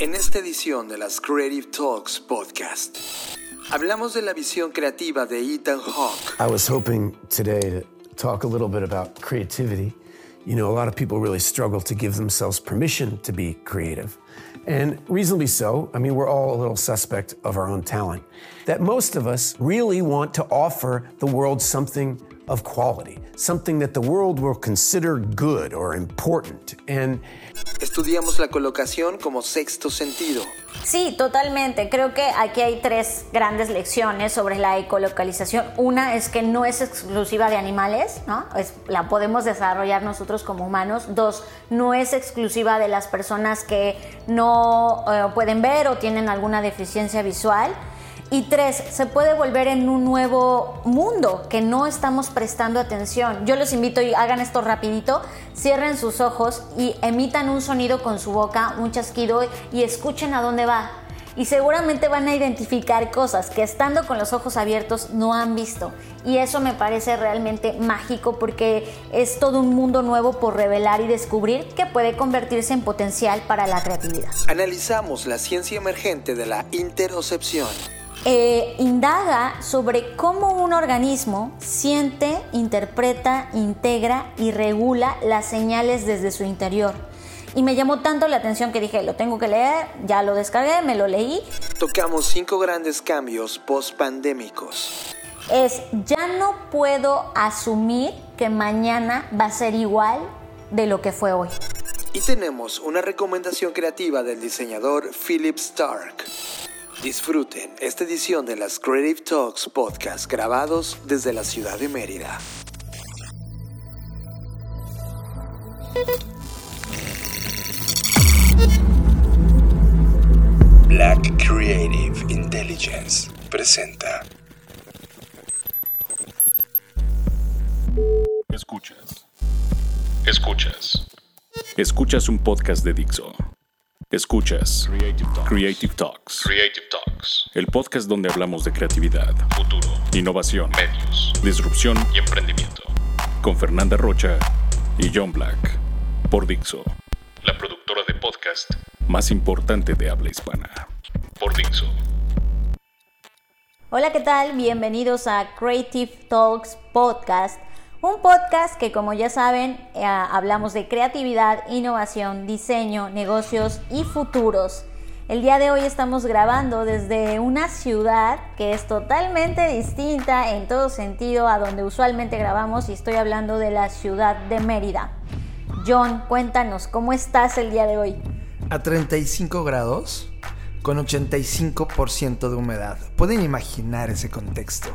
En esta edición de las Creative Talks podcast, hablamos de la visión creativa de Ethan Hawke. I was hoping today to talk a little bit about creativity. You know, a lot of people really struggle to give themselves permission to be creative. And reasonably so. I mean, we're all a little suspect of our own talent. That most of us really want to offer the world something of quality, something that the world will consider good or important. And Estudiamos la colocación como sexto sentido. Sí, totalmente. Creo que aquí hay tres grandes lecciones sobre la ecolocalización. Una es que no es exclusiva de animales, ¿no? Es- la podemos desarrollar nosotros como humanos. Dos, no es exclusiva de las personas que no eh, pueden ver o tienen alguna deficiencia visual. Y tres, se puede volver en un nuevo mundo que no estamos prestando atención. Yo los invito y hagan esto rapidito, cierren sus ojos y emitan un sonido con su boca, un chasquido y escuchen a dónde va. Y seguramente van a identificar cosas que estando con los ojos abiertos no han visto. Y eso me parece realmente mágico porque es todo un mundo nuevo por revelar y descubrir que puede convertirse en potencial para la creatividad. Analizamos la ciencia emergente de la interocepción. Eh, indaga sobre cómo un organismo siente, interpreta, integra y regula las señales desde su interior. Y me llamó tanto la atención que dije, lo tengo que leer, ya lo descargué, me lo leí. Tocamos cinco grandes cambios post-pandémicos. Es, ya no puedo asumir que mañana va a ser igual de lo que fue hoy. Y tenemos una recomendación creativa del diseñador Philip Stark. Disfruten esta edición de las Creative Talks podcast grabados desde la ciudad de Mérida. Black Creative Intelligence presenta. Escuchas. Escuchas. Escuchas un podcast de Dixo. Escuchas Creative Talks. Creative Talks. Creative Talks. El podcast donde hablamos de creatividad, futuro, innovación, medios, disrupción y emprendimiento. Con Fernanda Rocha y John Black. Por Dixo. La productora de podcast más importante de habla hispana. Por Dixo. Hola, ¿qué tal? Bienvenidos a Creative Talks Podcast, un podcast que como ya saben eh, hablamos de creatividad, innovación, diseño, negocios y futuros. El día de hoy estamos grabando desde una ciudad que es totalmente distinta en todo sentido a donde usualmente grabamos y estoy hablando de la ciudad de Mérida. John, cuéntanos, ¿cómo estás el día de hoy? a 35 grados con 85% de humedad. Pueden imaginar ese contexto.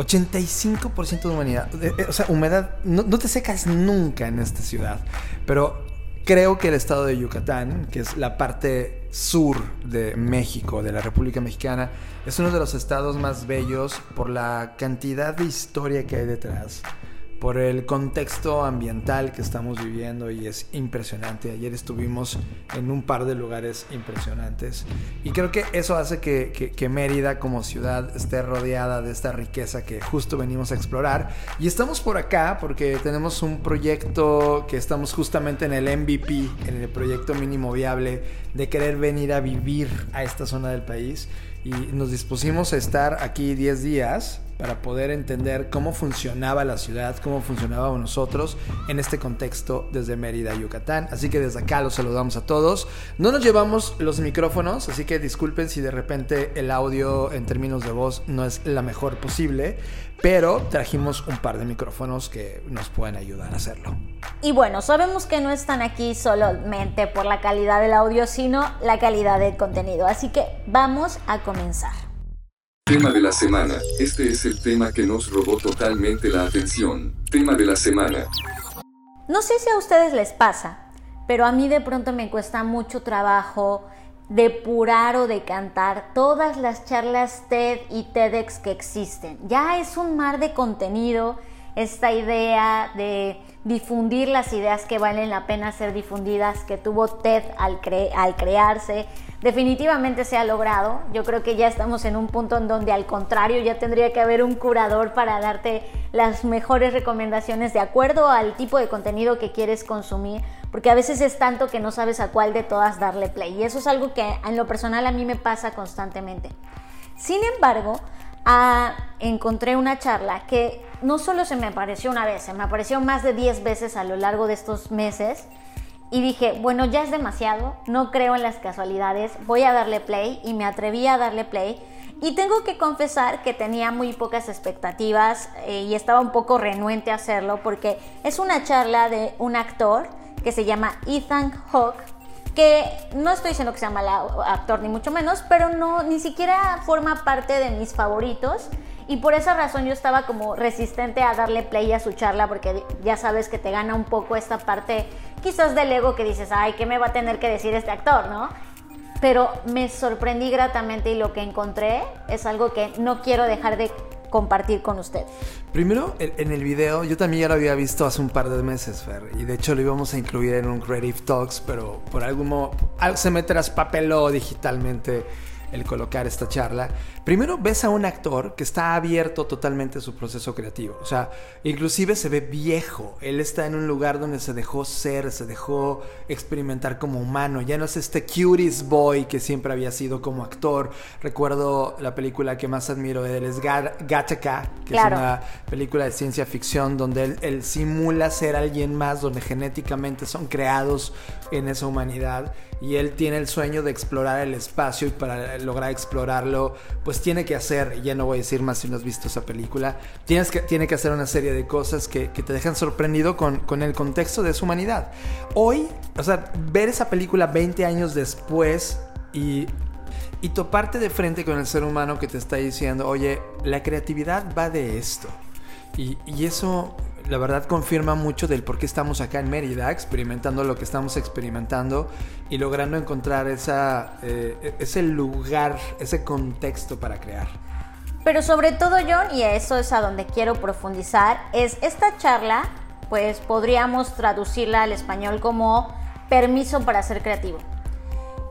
85% de. Eh, eh, O sea, humedad. No, no te secas nunca en esta ciudad. Pero creo que el estado de Yucatán, que es la parte sur de México, de la República Mexicana, es uno de los estados más bellos por la cantidad de historia que hay detrás por el contexto ambiental que estamos viviendo y es impresionante. Ayer estuvimos en un par de lugares impresionantes y creo que eso hace que, Mérida como ciudad esté rodeada de esta riqueza que justo venimos a explorar. Y estamos por acá porque tenemos un proyecto que estamos justamente en el MVP, en el proyecto mínimo viable de querer venir a vivir a esta zona del país y nos dispusimos a estar aquí 10 días para poder entender cómo funcionaba la ciudad, cómo funcionábamos nosotros en este contexto desde Mérida, Yucatán. Así que desde acá los saludamos a todos. No nos llevamos los micrófonos, así que disculpen si de repente el audio en términos de voz no es la mejor posible, pero trajimos un par de micrófonos que nos pueden ayudar a hacerlo. Y bueno, sabemos que no están aquí solamente por la calidad del audio, sino la calidad del contenido. Así que vamos a comenzar. Tema de la semana. Este es el tema que nos robó totalmente la atención. Tema de la semana. No sé si a ustedes les pasa, pero a mí de pronto me cuesta mucho trabajo depurar o decantar todas las charlas TED y TEDx que existen. Ya es un mar de contenido, esta idea de difundir las ideas que valen la pena ser difundidas que tuvo TED al, cre- al crearse, definitivamente se ha logrado. Yo creo que ya estamos en un punto en donde al contrario ya tendría que haber un curador para darte las mejores recomendaciones de acuerdo al tipo de contenido que quieres consumir, porque a veces es tanto que no sabes a cuál de todas darle play. Y eso es algo que en lo personal a mí me pasa constantemente. Sin embargo, ah, encontré una charla que no solo se me apareció una vez, se me apareció más de 10 veces a lo largo de estos meses. Y dije, bueno, ya es demasiado, no creo en las casualidades, voy a darle play y me atreví a darle play. Y tengo que confesar que tenía muy pocas expectativas eh, y estaba un poco renuente a hacerlo porque es una charla de un actor que se llama Ethan Hawke, que no estoy diciendo que sea mal actor ni mucho menos, pero no ni siquiera forma parte de mis favoritos y por esa razón yo estaba como resistente a darle play a su charla porque ya sabes que te gana un poco esta parte quizás del ego que dices, "Ay, ¿qué me va a tener que decir este actor?", ¿no? Pero me sorprendí gratamente y lo que encontré es algo que no quiero dejar de compartir con usted. Primero, en el video, yo también ya lo había visto hace un par de meses, Fer, y de hecho lo íbamos a incluir en un Creative Talks, pero por algún modo se me traspapeló digitalmente el colocar esta charla, primero ves a un actor que está abierto totalmente a su proceso creativo. O sea, inclusive se ve viejo. Él está en un lugar donde se dejó ser, se dejó experimentar como humano. Ya no es este cuties boy que siempre había sido como actor. Recuerdo la película que más admiro de él es Gattaca, que es una película de ciencia ficción donde él, él simula ser alguien más, donde genéticamente son creados en esa humanidad y él tiene el sueño de explorar el espacio y para lograr explorarlo, pues tiene que hacer, ya no voy a decir más si no has visto esa película, tienes que, tiene que hacer una serie de cosas que, te dejan sorprendido con, con, el contexto de su humanidad. Hoy, o sea, ver esa película 20 años después y, y toparte de frente con el ser humano que te está diciendo, oye, la creatividad va de esto. Y, y eso la verdad confirma mucho del por qué estamos acá en Mérida experimentando lo que estamos experimentando y logrando encontrar eh, ese lugar, ese contexto para crear. Pero sobre todo, John, y eso es a donde quiero profundizar, es esta charla, pues podríamos traducirla al español como permiso para ser creativo.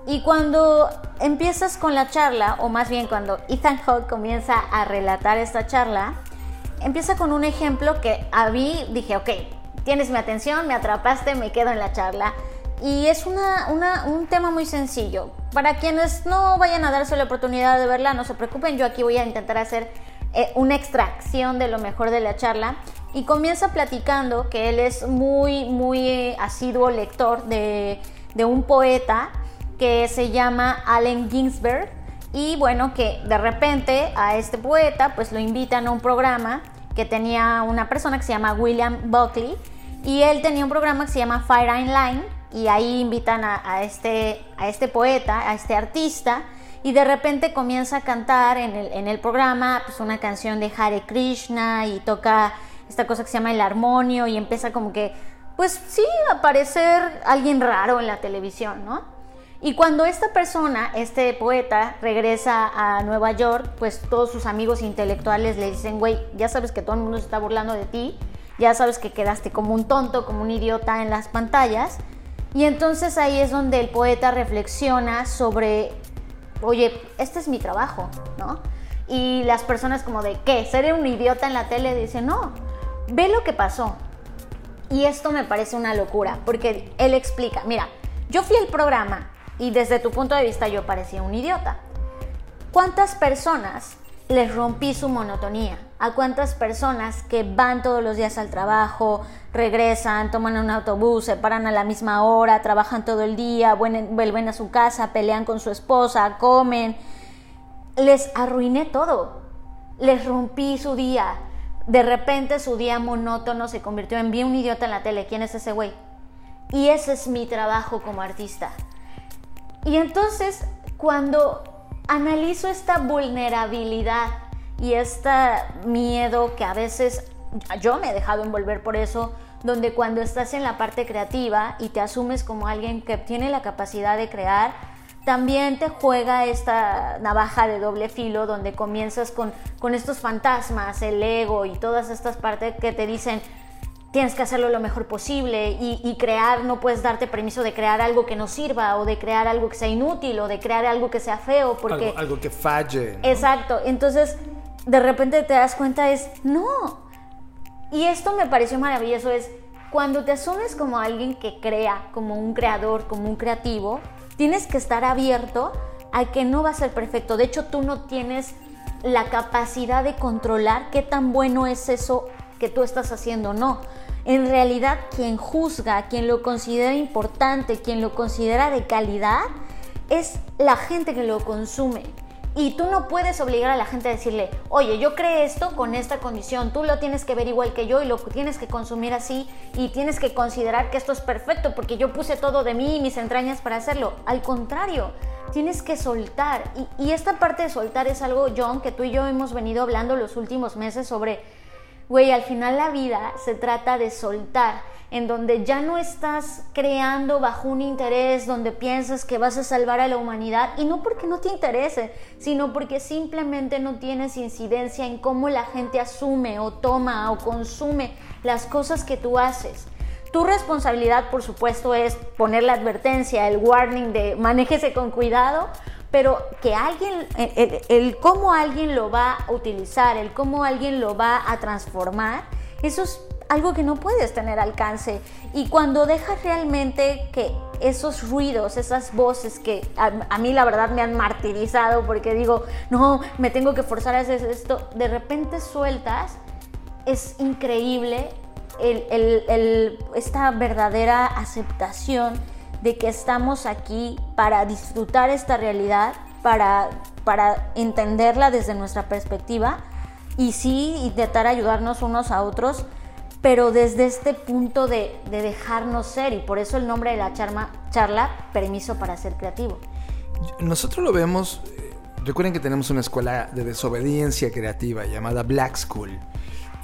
Y cuando empiezas con la charla, o más bien cuando Ethan Hawke comienza a relatar esta charla, empieza con un ejemplo que a mí dije, ok, tienes mi atención, me atrapaste, me quedo en la charla. Y es un tema muy sencillo. Para quienes no vayan a darse la oportunidad de verla, no se preocupen, yo aquí voy a intentar hacer eh, una extracción de lo mejor de la charla. Y comienza platicando que él es muy, muy asiduo lector de, de un poeta que se llama Allen Ginsberg y bueno, que de repente a este poeta pues lo invitan a un programa que tenía una persona que se llama William Buckley. Y él tenía un programa que se llama Fire in Line. Y ahí invitan a, este, a este poeta, a este artista. Y de repente comienza a cantar en el, en el programa pues una canción de Hare Krishna. Y toca esta cosa que se llama el armonio. Y empieza como que pues sí a parecer alguien raro en la televisión, ¿no? Y cuando esta persona, este poeta, regresa a Nueva York, pues todos sus amigos intelectuales le dicen, güey, ya sabes que todo el mundo se está burlando de ti, ya sabes que quedaste como un tonto, como un idiota en las pantallas. Y entonces ahí es donde el poeta reflexiona sobre, oye, este es mi trabajo, ¿no? Y las personas como de, ¿qué? ¿Ser un idiota en la tele? Dicen, no, ve lo que pasó. Y esto me parece una locura, porque él explica, mira, yo fui al programa y desde tu punto de vista yo parecía un idiota. ¿Cuántas personas les rompí su monotonía? ¿A cuántas personas que van todos los días al trabajo, regresan, toman un autobús, se paran a la misma hora, trabajan todo el día, vuelven a su casa, pelean con su esposa, comen? Les arruiné todo. Les rompí su día. De repente su día monótono se convirtió en vi un idiota en la tele. ¿Quién es ese güey? Y ese es mi trabajo como artista. Y entonces, cuando analizo esta vulnerabilidad y este miedo que a veces yo me he dejado envolver por eso, donde cuando estás en la parte creativa y te asumes como alguien que tiene la capacidad de crear, también te juega esta navaja de doble filo donde comienzas con, con estos fantasmas, el ego y todas estas partes que te dicen, tienes que hacerlo lo mejor posible y, crear, no puedes darte permiso de crear algo que no sirva o de crear algo que sea inútil o de crear algo que sea feo porque... Algo, que falle. Exacto, entonces de repente te das cuenta es, no. Y esto me pareció maravilloso, es, cuando te asumes como alguien que crea, como un creador, como un creativo, tienes que estar abierto a que no va a ser perfecto. De hecho, tú no tienes la capacidad de controlar qué tan bueno es eso que tú estás haciendo, no. En realidad, quien juzga, quien lo considera importante, quien lo considera de calidad, es la gente que lo consume. Y tú no puedes obligar a la gente a decirle, oye, yo creé esto con esta condición, tú lo tienes que ver igual que yo y lo tienes que consumir así y tienes que considerar que esto es perfecto porque yo puse todo de mí y mis entrañas para hacerlo. Al contrario, tienes que soltar. Y, y esta parte de soltar es algo, John, que tú y yo hemos venido hablando los últimos meses sobre, güey, al final la vida se trata de soltar en donde ya no estás creando bajo un interés, donde piensas que vas a salvar a la humanidad, y no porque no te interese, sino porque simplemente no tienes incidencia en cómo la gente asume o toma o consume las cosas que tú haces. Tu responsabilidad, por supuesto, es poner la advertencia, el warning de manéjese con cuidado, pero que alguien, el, el, cómo alguien lo va a utilizar, el cómo alguien lo va a transformar, eso es algo que no puedes tener alcance. Y cuando dejas realmente que esos ruidos, esas voces que a, mí la verdad me han martirizado porque digo, no, me tengo que forzar a hacer esto, de repente sueltas, es increíble esta verdadera aceptación de que estamos aquí para disfrutar esta realidad, para, para entenderla desde nuestra perspectiva y sí intentar ayudarnos unos a otros pero desde este punto de, dejarnos ser y por eso el nombre de la charla, charla, Permiso para ser creativo. Nosotros lo vemos, eh, recuerden que tenemos una escuela de desobediencia creativa llamada Black School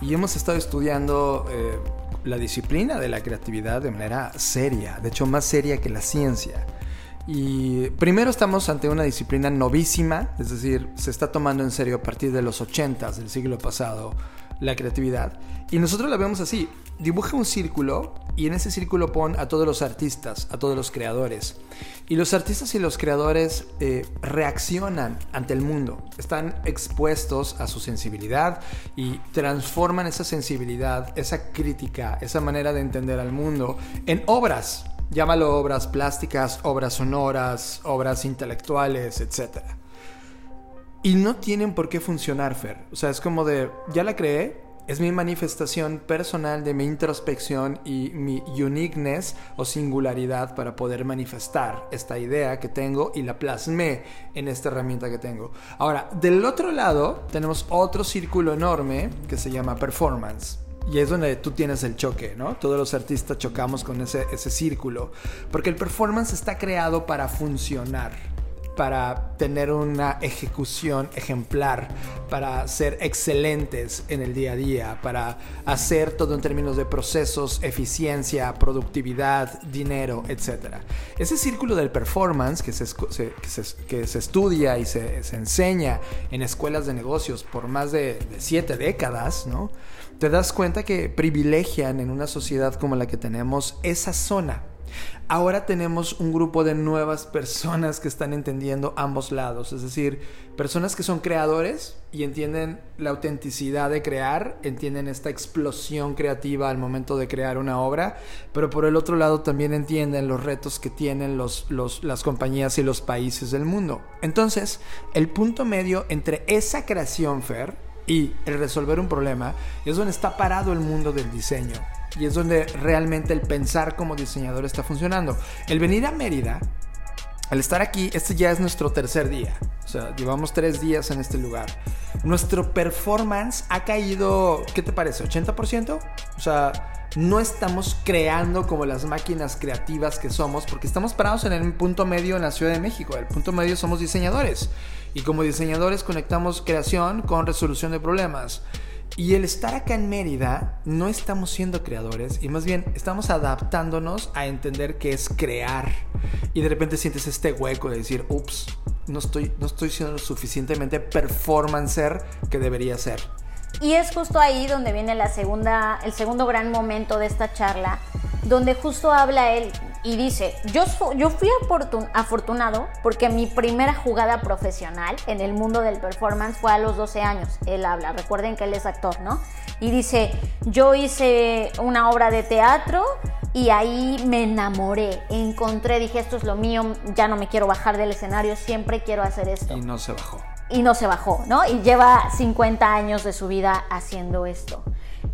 y hemos estado estudiando eh, la disciplina de la creatividad de manera seria, de hecho más seria que la ciencia. Y primero estamos ante una disciplina novísima, es decir, se está tomando en serio a partir de los 80 del siglo pasado la creatividad. Y nosotros la vemos así. Dibuja un círculo y en ese círculo pon a todos los artistas, a todos los creadores. Y los artistas y los creadores eh, reaccionan ante el mundo, están expuestos a su sensibilidad y transforman esa sensibilidad, esa crítica, esa manera de entender al mundo en obras. Llámalo obras plásticas, obras sonoras, obras intelectuales, etc. Y no tienen por qué funcionar, Fer. O sea, es como de, ya la creé, es mi manifestación personal de mi introspección y mi uniqueness o singularidad para poder manifestar esta idea que tengo y la plasmé en esta herramienta que tengo. Ahora, del otro lado tenemos otro círculo enorme que se llama performance. Y es donde tú tienes el choque, ¿no? Todos los artistas chocamos con ese, ese círculo. Porque el performance está creado para funcionar para tener una ejecución ejemplar, para ser excelentes en el día a día, para hacer todo en términos de procesos, eficiencia, productividad, dinero, etc. Ese círculo del performance que se, estudia y se, enseña en escuelas de negocios por más de, de siete décadas, ¿no? Te das cuenta que privilegian en una sociedad como la que tenemos esa zona Ahora tenemos un grupo de nuevas personas que están entendiendo ambos lados, es decir, personas que son creadores y entienden la autenticidad de crear, entienden esta explosión creativa al momento de crear una obra, pero por el otro lado también entienden los retos que tienen las compañías y los países del mundo. Entonces, el punto medio entre esa creación, Fer, y el resolver un problema es donde está parado el mundo del diseño. Y es donde realmente el pensar como diseñador está funcionando. El venir a Mérida, al estar aquí, este ya es nuestro tercer día. O sea, llevamos tres días en este lugar. Nuestro performance ha caído, ¿qué te parece? ¿80%? O sea, no estamos creando como las máquinas creativas que somos, porque estamos parados en el punto medio en la Ciudad de México. El punto medio somos diseñadores. Y como diseñadores conectamos creación con resolución de problemas. Y el estar acá en Mérida, no estamos siendo creadores y más bien estamos adaptándonos a entender qué es crear. Y de repente sientes este hueco de decir, ups, no estoy, no estoy siendo lo suficientemente performancer que debería ser. Y es justo ahí donde viene el segundo gran momento de esta charla, donde justo habla él, y dice, yo, yo fui afortunado porque mi primera jugada profesional en el mundo del performance fue a los 12 años. Él habla, recuerden que él es actor, ¿no? Y dice, yo hice una obra de teatro y ahí me enamoré, encontré, dije, esto es lo mío, ya no me quiero bajar del escenario, siempre quiero hacer esto. Y no se bajó. Y no se bajó, ¿no? Y lleva 50 años de su vida haciendo esto.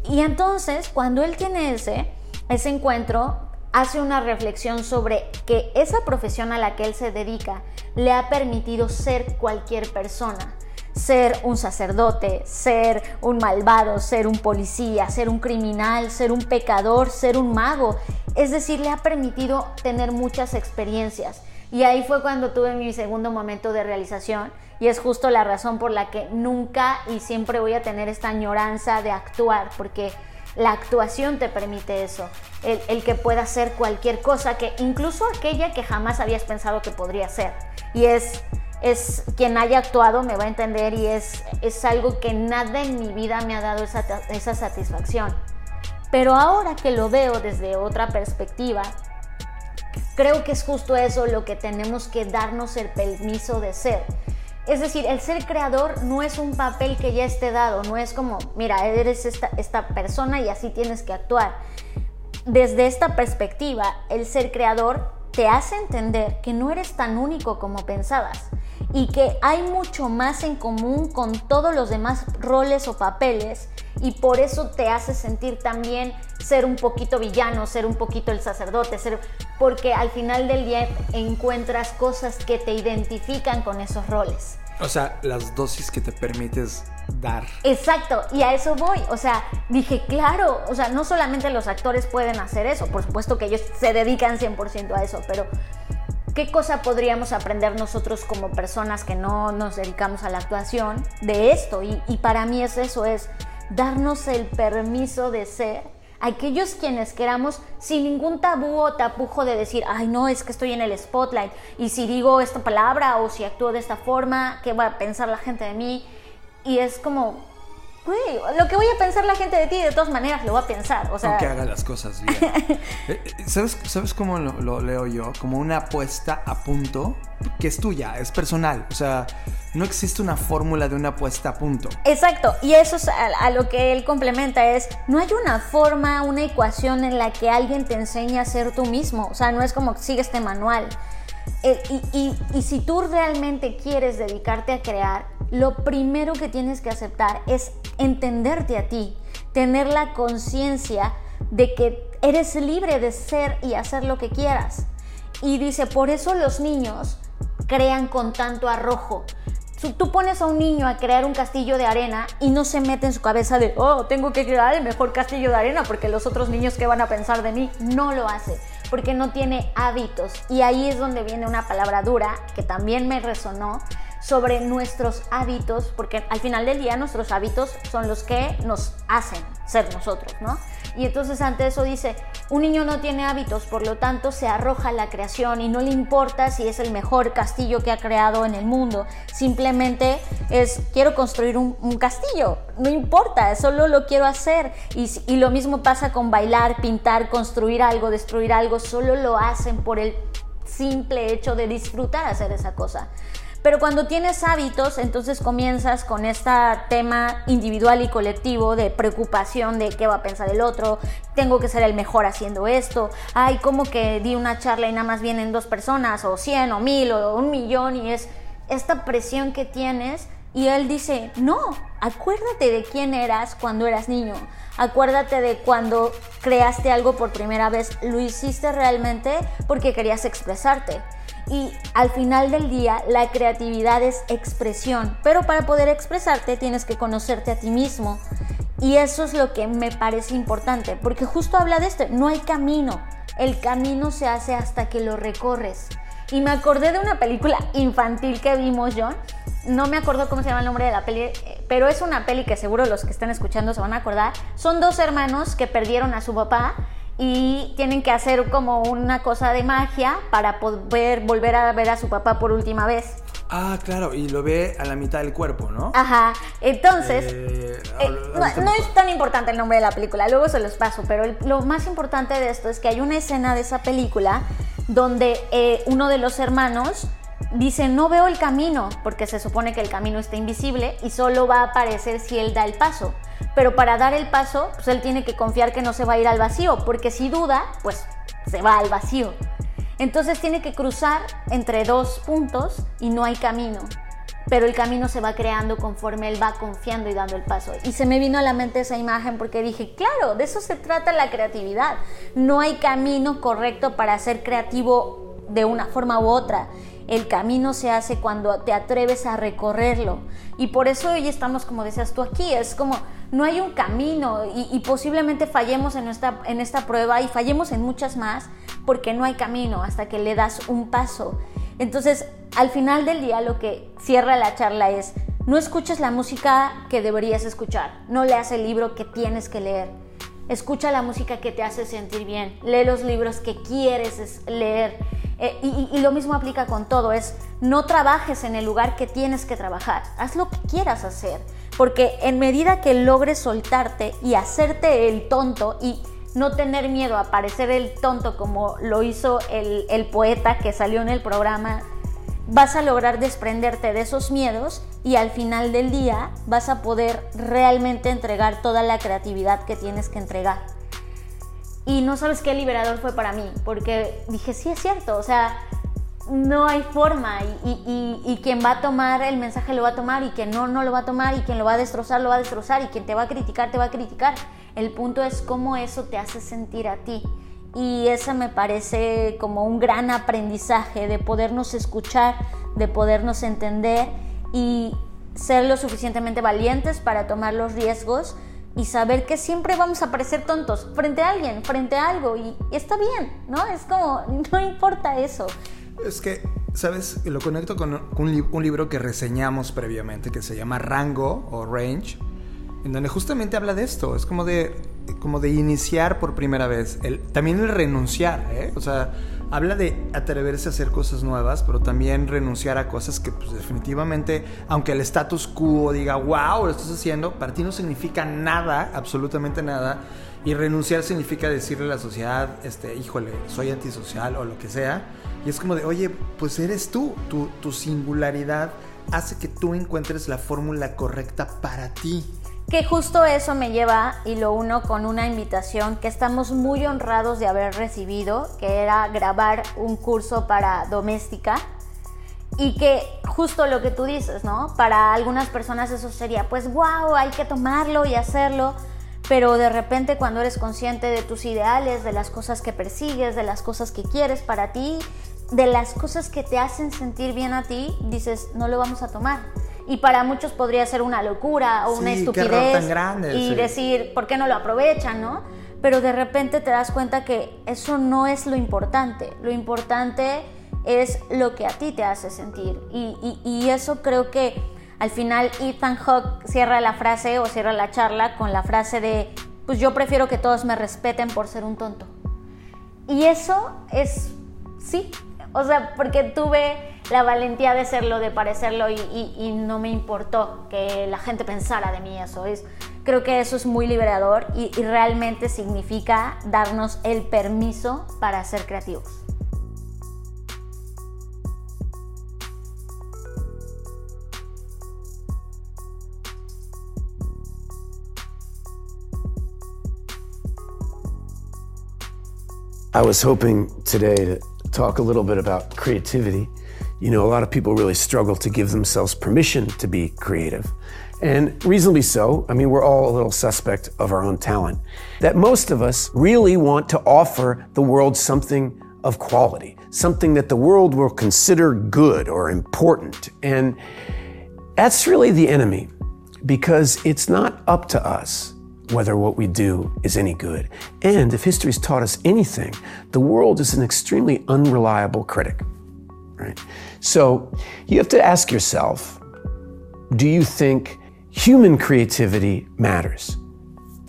Y entonces, cuando él tiene ese, ese encuentro, hace una reflexión sobre que esa profesión a la que él se dedica le ha permitido ser cualquier persona ser un sacerdote, ser un malvado, ser un policía, ser un criminal, ser un pecador, ser un mago. Es decir, le ha permitido tener muchas experiencias. Y ahí fue cuando tuve mi segundo momento de realización y es justo la razón por la que nunca y siempre voy a tener esta añoranza de actuar, porque la actuación te permite eso, el, el que pueda hacer cualquier cosa, que incluso aquella que jamás habías pensado que podría ser. Y es es quien haya actuado me va a entender y es, es algo que nada en mi vida me ha dado esa, esa satisfacción. Pero ahora que lo veo desde otra perspectiva, creo que es justo eso lo que tenemos que darnos el permiso de ser. Es decir, el ser creador no es un papel que ya esté dado, no es como, mira, eres esta, esta persona y así tienes que actuar. Desde esta perspectiva, el ser creador te hace entender que no eres tan único como pensabas y que hay mucho más en común con todos los demás roles o papeles y por eso te hace sentir también ser un poquito villano, ser un poquito el sacerdote, ser porque al final del día encuentras cosas que te identifican con esos roles. O sea, las dosis que te permites dar. Exacto, y a eso voy. O sea, dije, claro, o sea, no solamente los actores pueden hacer eso, por supuesto que ellos se dedican 100% a eso, pero ¿Qué cosa podríamos aprender nosotros como personas que no nos dedicamos a la actuación de esto? Y, para mí es eso, es darnos el permiso de ser aquellos quienes queramos sin ningún tabú o tapujo de decir, ay no, es que estoy en el spotlight y si digo esta palabra o si actúo de esta forma, ¿qué va a pensar la gente de mí? Y es como, lo que voy a pensar la gente de ti, de todas maneras lo va a pensar. O sea... Aunque haga las cosas bien. Eh, eh, ¿Sabes, ¿Sabes cómo lo, leo yo? Como una apuesta a punto que es tuya, es personal. O sea, no existe una fórmula de una apuesta a punto. Exacto, y eso es a, lo que él complementa, es, no hay una forma, una ecuación en la que alguien te enseñe a ser tú mismo. O sea, no es como sigue este manual. Eh, y si tú realmente quieres dedicarte a crear, lo primero que tienes que aceptar es entenderte a ti, tener la conciencia de que eres libre de ser y hacer lo que quieras. Y dice, por eso los niños crean con tanto arrojo. Tú pones a un niño a crear un castillo de arena y no se mete en su cabeza de, oh, tengo que crear el mejor castillo de arena porque los otros niños que van a pensar de mí, no lo hace, porque no tiene hábitos. Y ahí es donde viene una palabra dura que también me resonó, sobre nuestros hábitos, porque al final del día nuestros hábitos son los que nos hacen ser nosotros, ¿no? Y entonces ante eso dice, un niño no tiene hábitos, por lo tanto se arroja a la creación y no le importa si es el mejor castillo que ha creado en el mundo, simplemente es, quiero construir un, castillo, no importa, solo lo quiero hacer. Y, y lo mismo pasa con bailar, pintar, construir algo, destruir algo, solo lo hacen por el simple hecho de disfrutar hacer esa cosa. Pero cuando tienes hábitos, entonces comienzas con este tema individual y colectivo de preocupación de qué va a pensar el otro, tengo que ser el mejor haciendo esto, ay, como que di una charla y nada más vienen dos personas, o cien, o mil, o un millón, y es esta presión que tienes. Y él dice, no, acuérdate de quién eras cuando eras niño, acuérdate de cuando creaste algo por primera vez, lo hiciste realmente porque querías expresarte y al final del día la creatividad es expresión, pero para poder expresarte tienes que conocerte a ti mismo. Y eso es lo que me parece importante, porque justo habla de esto, no hay camino, el camino se hace hasta que lo recorres. Y me acordé de una película infantil que vimos, John. No me acuerdo cómo se llama el nombre de la peli, pero es una peli que seguro los que están escuchando se van a acordar. Son dos hermanos que perdieron a su papá y tienen que hacer como una cosa de magia para poder volver a ver a su papá por última vez. Ah, claro, y lo ve a la mitad del cuerpo, ¿no? Ajá, entonces, Eh, eh, no, es tan importante el nombre de la película, luego se los paso, pero el- lo más importante de esto es que hay una escena de esa película donde eh, uno de los hermanos dice, no veo el camino, porque se supone que el camino está invisible y solo va a aparecer si él da el paso. Pero para dar el paso, pues él tiene que confiar que no se va a ir al vacío, porque si duda, pues se va al vacío. Entonces tiene que cruzar entre dos puntos y no hay camino. Pero el camino se va creando conforme él va confiando y dando el paso. Y se me vino a la mente esa imagen porque dije, claro, de eso se trata la creatividad. No hay camino correcto para ser creativo de una forma u otra. El camino se hace cuando te atreves a recorrerlo. Y por eso hoy estamos, como decías tú aquí, es como no hay un camino y, posiblemente fallemos en esta, en esta prueba y fallemos en muchas más porque no hay camino hasta que le das un paso. Entonces, al final del día lo que cierra la charla es, no escuches la música que deberías escuchar, no leas el libro que tienes que leer. Escucha la música que te hace sentir bien, lee los libros que quieres es- leer. Eh, y- y lo mismo aplica con todo, es no trabajes en el lugar que tienes que trabajar, haz lo que quieras hacer, porque en medida que logres soltarte y hacerte el tonto y no tener miedo a parecer el tonto como lo hizo el, poeta que salió en el programa, vas a lograr desprenderte de esos miedos y al final del día vas a poder realmente entregar toda la creatividad que tienes que entregar. Y no sabes qué liberador fue para mí, porque dije, sí es cierto, o sea, no hay forma y, y- quien va a tomar el mensaje lo va a tomar y quien no, no lo va a tomar y quien lo va a destrozar, lo va a destrozar y quien te va a criticar, te va a criticar. El punto es cómo eso te hace sentir a ti. Y eso me parece como un gran aprendizaje de podernos escuchar, de podernos entender y ser lo suficientemente valientes para tomar los riesgos y saber que siempre vamos a parecer tontos frente a alguien, frente a algo y está bien, ¿no? Es como, no importa eso. Es que, ¿sabes? Lo conecto con un, li- un libro que reseñamos previamente que se llama Rango o Range, en donde justamente habla de esto. Es como de, como de iniciar por primera vez. El, también el renunciar, ¿eh? O sea, habla de atreverse a hacer cosas nuevas, pero también renunciar a cosas que, pues, definitivamente, aunque el status quo diga, wow, lo estás haciendo, para ti no significa nada, absolutamente nada. Y renunciar significa decirle a la sociedad, este, híjole, soy antisocial o lo que sea. Y es como de, oye, pues eres tú, tu, tu singularidad hace que tú encuentres la fórmula correcta para ti. Que justo eso me lleva y lo uno con una invitación que estamos muy honrados de haber recibido, que era grabar un curso para doméstica. Y que justo lo que tú dices, ¿no? Para algunas personas eso sería, pues, wow, hay que tomarlo y hacerlo. Pero de repente cuando eres consciente de tus ideales, de las cosas que persigues, de las cosas que quieres para ti, de las cosas que te hacen sentir bien a ti, dices, no lo vamos a tomar. Y para muchos podría ser una locura o una Sí, estupidez. tan grande, y sí. decir, ¿por qué no lo aprovechan, no? Pero de repente te das cuenta que eso no es lo importante. Lo importante es lo que a ti te hace sentir. Y, y- y eso creo que al final Ethan Hawke cierra la frase o cierra la charla con la frase de, pues yo prefiero que todos me respeten por ser un tonto. Y eso es, sí, o sea, porque tuve la valentía de serlo, de parecerlo y, no me importó que la gente pensara de mí eso. Es, creo que eso es muy liberador y, realmente significa darnos el permiso para ser creativos. I was hoping today to talk a little bit about creativity. You know, a lot of people really struggle to give themselves permission to be creative. And reasonably so. I mean, we're all a little suspect of our own talent. That most of us really want to offer the world something of quality, something that the world will consider good or important. And that's really the enemy because it's not up to us whether what we do is any good. And if history's taught us anything, the world is an extremely unreliable critic. Right? So you have to ask yourself do you think human creativity matters?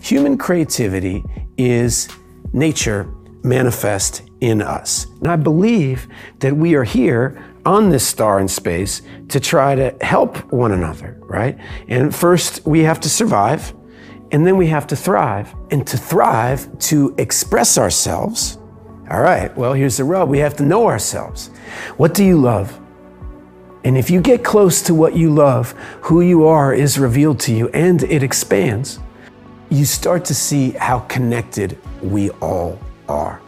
Human creativity is nature manifest in us. And I believe that we are here on this star in space to try to help one another, right? And first, we have to survive, and then we have to thrive. And to thrive, to express ourselves, all right, well, here's the rub we have to know ourselves. What do you love? And if you get close to what you love, who you are is revealed to you and it expands. You start to see how connected we all are.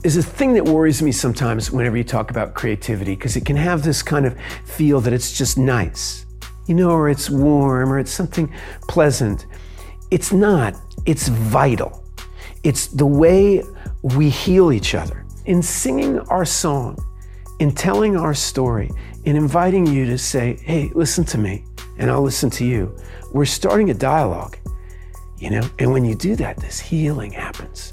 There's a thing that worries me sometimes whenever you talk about creativity because it can have this kind of feel that it's just nice, you know, or it's warm or it's something pleasant. It's not, it's vital. It's the way we heal each other. In singing our song, in telling our story, in inviting you to say, hey, listen to me, and I'll listen to you, we're starting a dialogue, you know? And when you do that, this healing happens.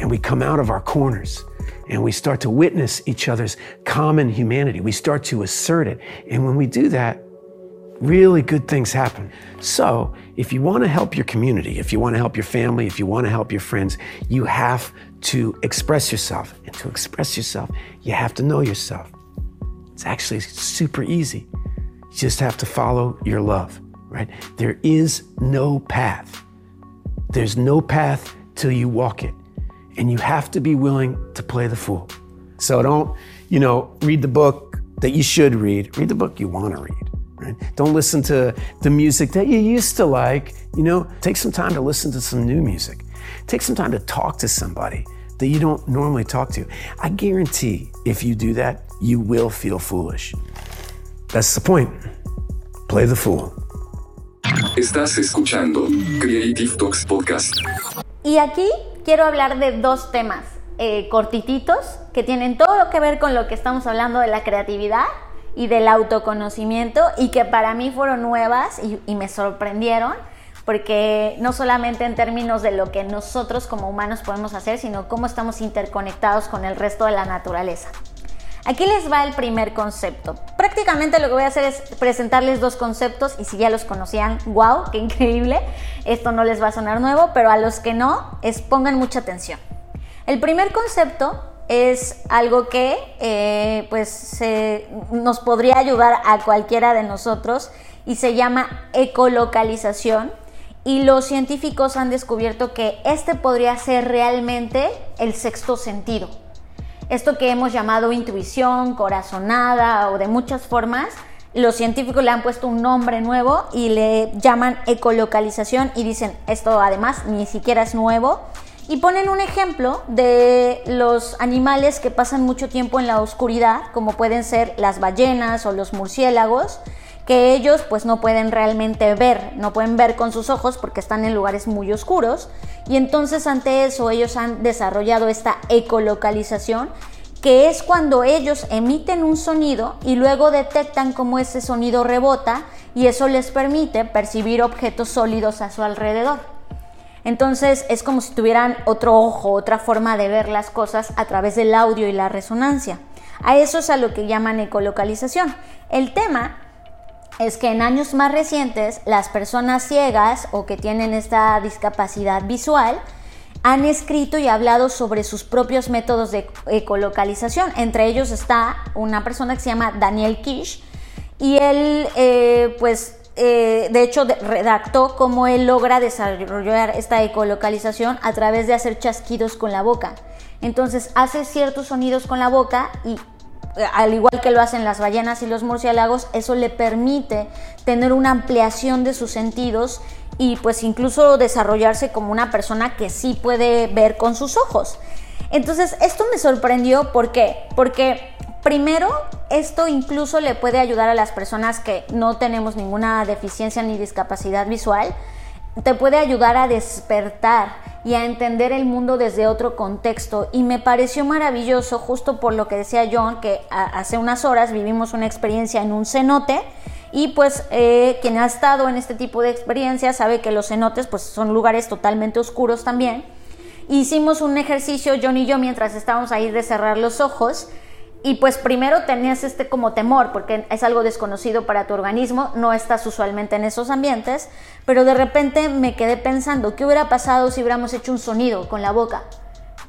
And we come out of our corners and we start to witness each other's common humanity. We start to assert it. And when we do that, really good things happen. So, if you want to help your community, if you want to help your family, if you want to help your friends, you have to express yourself. And to express yourself, you have to know yourself. It's actually super easy. You just have to follow your love, right? There is no path. There's no path till you walk it. And you have to be willing to play the fool. So don't, you know, read the book that you should read. Read the book you want to read. Right? Don't listen to the music that you used to like. You know, take some time to listen to some new music. Take some time to talk to somebody that you don't normally talk to. I guarantee if you do that, you will feel foolish. That's the point. Play the fool. Estás escuchando Creative Talks Podcast. Y aquí quiero hablar de dos temas eh, cortititos que tienen todo lo que ver con lo que estamos hablando de la creatividad y del autoconocimiento y que para mí fueron nuevas y, me sorprendieron porque no solamente en términos de lo que nosotros como humanos podemos hacer, sino cómo estamos interconectados con el resto de la naturaleza. Aquí les va el primer concepto. Prácticamente lo que voy a hacer es presentarles dos conceptos y si ya los conocían, wow, qué increíble. Esto no les va a sonar nuevo, pero a los que no, es pongan mucha atención. El primer concepto es algo que eh, pues nos podría ayudar a cualquiera de nosotros y se llama ecolocalización y los científicos han descubierto que este podría ser realmente el sexto sentido. Esto que hemos llamado intuición, corazonada o de muchas formas, los científicos le han puesto un nombre nuevo y le llaman ecolocalización y dicen esto además ni siquiera es nuevo y ponen un ejemplo de los animales que pasan mucho tiempo en la oscuridad, como pueden ser las ballenas o los murciélagos, que ellos pues no pueden realmente ver, no pueden ver con sus ojos porque están en lugares muy oscuros y entonces ante eso ellos han desarrollado esta ecolocalización que es cuando ellos emiten un sonido y luego detectan cómo ese sonido rebota y eso les permite percibir objetos sólidos a su alrededor. Entonces es como si tuvieran otro ojo, otra forma de ver las cosas a través del audio y la resonancia. A eso es a lo que llaman ecolocalización. El tema es que en años más recientes las personas ciegas o que tienen esta discapacidad visual han escrito y hablado sobre sus propios métodos de ecolocalización. Entre ellos está una persona que se llama Daniel Kish y él eh, pues eh, de hecho redactó cómo él logra desarrollar esta ecolocalización a través de hacer chasquidos con la boca. Entonces hace ciertos sonidos con la boca y eh, al igual que lo hacen las ballenas y los murciélagos, eso le permite tener una ampliación de sus sentidos y pues incluso desarrollarse como una persona que sí puede ver con sus ojos. Entonces esto me sorprendió, ¿por qué? Porque Primero, esto incluso le puede ayudar a las personas que no tenemos ninguna deficiencia ni discapacidad visual. Te puede ayudar a despertar y a entender el mundo desde otro contexto. Y me pareció maravilloso, justo por lo que decía John, que hace unas horas vivimos una experiencia en un cenote. Y pues eh, quien ha estado en este tipo de experiencias sabe que los cenotes pues, son lugares totalmente oscuros también. Hicimos un ejercicio, John y yo, mientras estábamos ahí de cerrar los ojos y pues primero tenías este como temor, porque es algo desconocido para tu organismo, no estás usualmente en esos ambientes, pero de repente me quedé pensando, ¿qué hubiera pasado si hubiéramos hecho un sonido con la boca?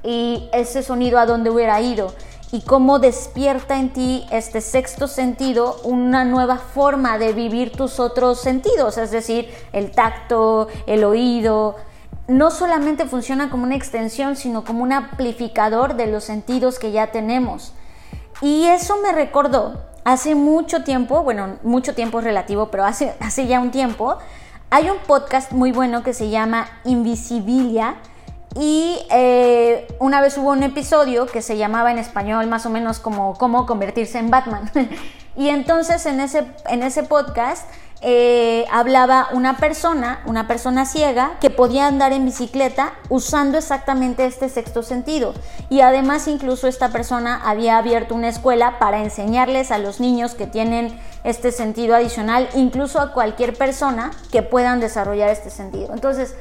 Y ese sonido a dónde hubiera ido. y cómo despierta en ti este sexto sentido una nueva forma de vivir tus otros sentidos, es decir, el tacto, el oído. No solamente funciona como una extensión, sino como un amplificador de los sentidos que ya tenemos. Y eso me recordó, hace mucho tiempo, bueno, mucho tiempo es relativo, pero hace, hace ya un tiempo, hay un podcast muy bueno que se llama Invisibilia, y eh, una vez hubo un episodio que se llamaba en español más o menos como cómo convertirse en Batman. y entonces en ese, en ese podcast eh, hablaba una persona, una persona ciega, que podía andar en bicicleta usando exactamente este sexto sentido. Y además incluso esta persona había abierto una escuela para enseñarles a los niños que tienen este sentido adicional, incluso a cualquier persona que puedan desarrollar este sentido. Entonces,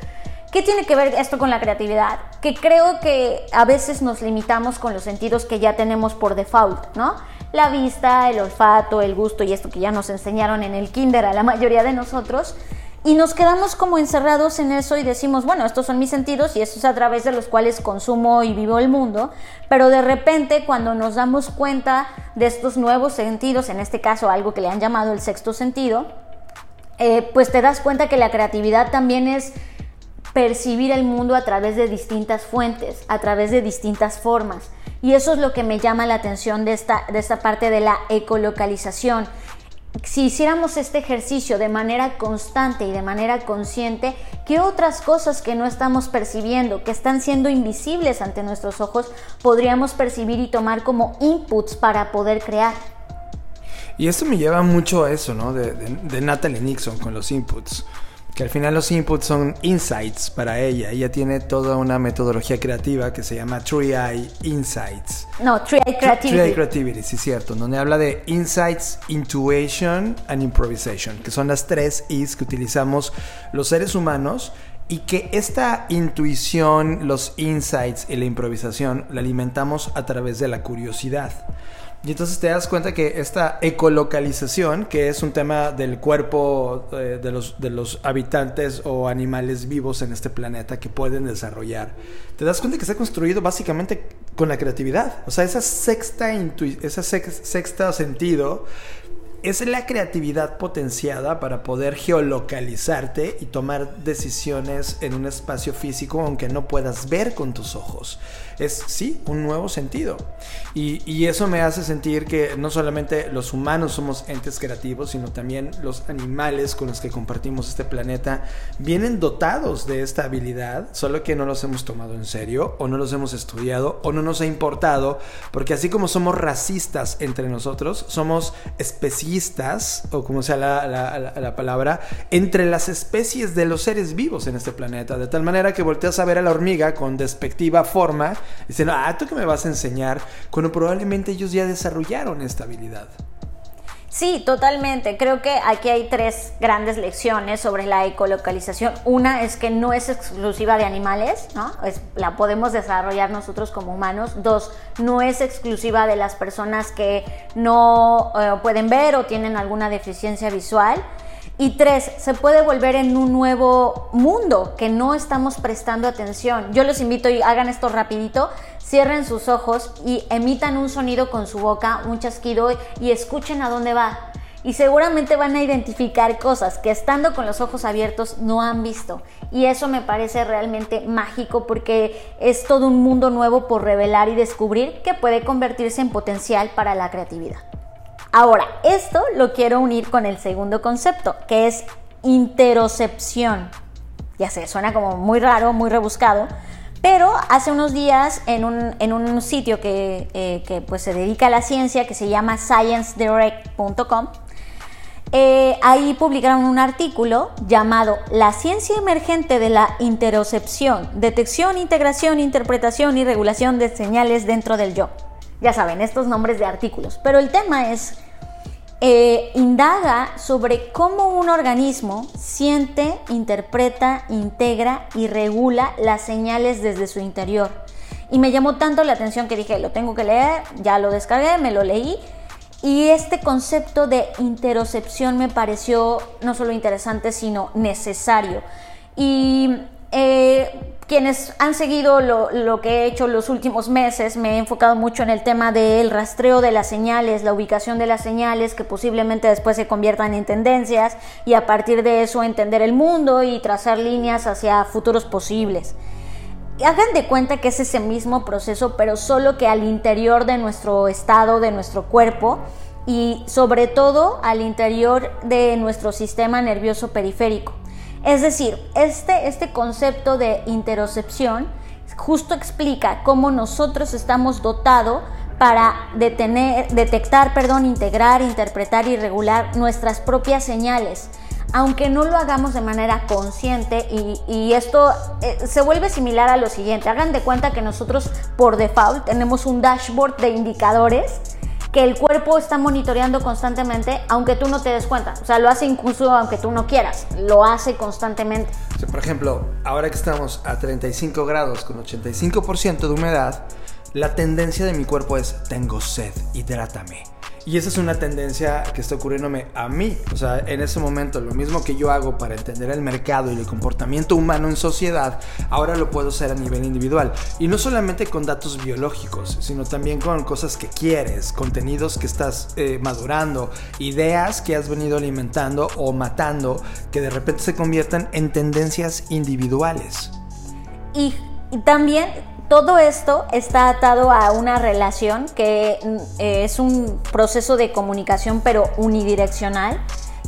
¿Qué tiene que ver esto con la creatividad? Que creo que a veces nos limitamos con los sentidos que ya tenemos por default, ¿no? La vista, el olfato, el gusto y esto que ya nos enseñaron en el kinder a la mayoría de nosotros. Y nos quedamos como encerrados en eso y decimos, bueno, estos son mis sentidos y estos es a través de los cuales consumo y vivo el mundo. Pero de repente cuando nos damos cuenta de estos nuevos sentidos, en este caso algo que le han llamado el sexto sentido, eh, pues te das cuenta que la creatividad también es percibir el mundo a través de distintas fuentes, a través de distintas formas. Y eso es lo que me llama la atención de esta, de esta parte de la ecolocalización. Si hiciéramos este ejercicio de manera constante y de manera consciente, ¿qué otras cosas que no estamos percibiendo, que están siendo invisibles ante nuestros ojos, podríamos percibir y tomar como inputs para poder crear? Y esto me lleva mucho a eso, ¿no? De, Natalie Nixon con los inputs que al final los inputs son insights para ella. Ella tiene toda una metodología creativa que se llama Tree Eye Insights. No, Tree Eye Creativity. Tree Eye Creativity, sí, cierto. Donde habla de Insights, Intuition and Improvisation, que son las tres Is que utilizamos los seres humanos y que esta intuición, los insights y la improvisación la alimentamos a través de la curiosidad. Y entonces te das cuenta que esta ecolocalización, que es un tema del cuerpo eh, de, los, de los habitantes o animales vivos en este planeta que pueden desarrollar, te das cuenta que está construido básicamente con la creatividad. O sea, esa sexta, esa sexta sentido es la creatividad potenciada para poder geolocalizarte y tomar decisiones en un espacio físico aunque no puedas ver con tus ojos es, sí, un nuevo sentido. Y, eso me hace sentir que no solamente los humanos somos entes creativos, sino también los animales con los que compartimos este planeta vienen dotados de esta habilidad, solo que no los hemos tomado en serio, o no los hemos estudiado, o no nos ha importado, porque así como somos racistas entre nosotros, somos especistas, o como sea la, la palabra, entre las especies de los seres vivos en este planeta, de tal manera que volteas a ver a la hormiga con despectiva forma Dicen, ah, ¿tú que me vas a enseñar? Cuando probablemente ellos ya desarrollaron esta habilidad. Sí, totalmente. Creo que aquí hay tres grandes lecciones sobre la ecolocalización. Una es que no es exclusiva de animales, ¿no? la podemos desarrollar nosotros como humanos. Dos, no es exclusiva de las personas que no eh, pueden ver o tienen alguna deficiencia visual. Y tres, se puede volver en un nuevo mundo que no estamos prestando atención. Yo los invito y hagan esto rapidito, cierren sus ojos y emitan un sonido con su boca, un chasquido y escuchen a dónde va. Y seguramente van a identificar cosas que estando con los ojos abiertos no han visto. Y eso me parece realmente mágico porque es todo un mundo nuevo por revelar y descubrir que puede convertirse en potencial para la creatividad. Ahora, esto lo quiero unir con el segundo concepto, que es interocepción. Ya sé, suena como muy raro, muy rebuscado, pero hace unos días en un, sitio que, eh, pues se dedica a la ciencia, que se llama sciencedirect.com, eh, ahí publicaron un artículo llamado La ciencia emergente de la interocepción, detección, integración, interpretación y regulación de señales dentro del yo. Ya saben, estos nombres de artículos. Pero el tema es, eh, indaga sobre cómo un organismo siente, interpreta, integra y regula las señales desde su interior. Y me llamó tanto la atención que dije, lo tengo que leer, ya lo descargué, me lo leí. Y este concepto de interocepción me pareció no solo interesante, sino necesario. Y eh, quienes han seguido lo, que he hecho los últimos meses, me he enfocado mucho en el tema del rastreo de las señales, la ubicación de las señales que posiblemente después se conviertan en tendencias y a partir de eso entender el mundo y trazar líneas hacia futuros posibles. Hagan de cuenta que es ese mismo proceso, pero solo que al interior de nuestro estado, de nuestro cuerpo y sobre todo al interior de nuestro sistema nervioso periférico. Es decir, este, este concepto de interocepción justo explica cómo nosotros estamos dotados para detener, detectar, perdón, integrar, interpretar y regular nuestras propias señales, aunque no lo hagamos de manera consciente y, esto eh, se vuelve similar a lo siguiente, hagan de cuenta que nosotros por default tenemos un dashboard de indicadores que el cuerpo está monitoreando constantemente, aunque tú no te des cuenta. O sea, lo hace incluso aunque tú no quieras, lo hace constantemente. por ejemplo, ahora que estamos a 35 grados con 85% de humedad, la tendencia de mi cuerpo es tengo sed, hidrátame. Y esa es una tendencia que está ocurriéndome a mí. O sea, en ese momento, lo mismo que yo hago para entender el mercado y el comportamiento humano en sociedad, ahora lo puedo hacer a nivel individual. Y no solamente con datos biológicos, sino también con cosas que quieres, contenidos que estás eh, madurando, ideas que has venido alimentando o matando, que de repente se conviertan en tendencias individuales. Y, y también todo esto está atado a una relación que mm, eh, es un proceso de comunicación pero unidireccional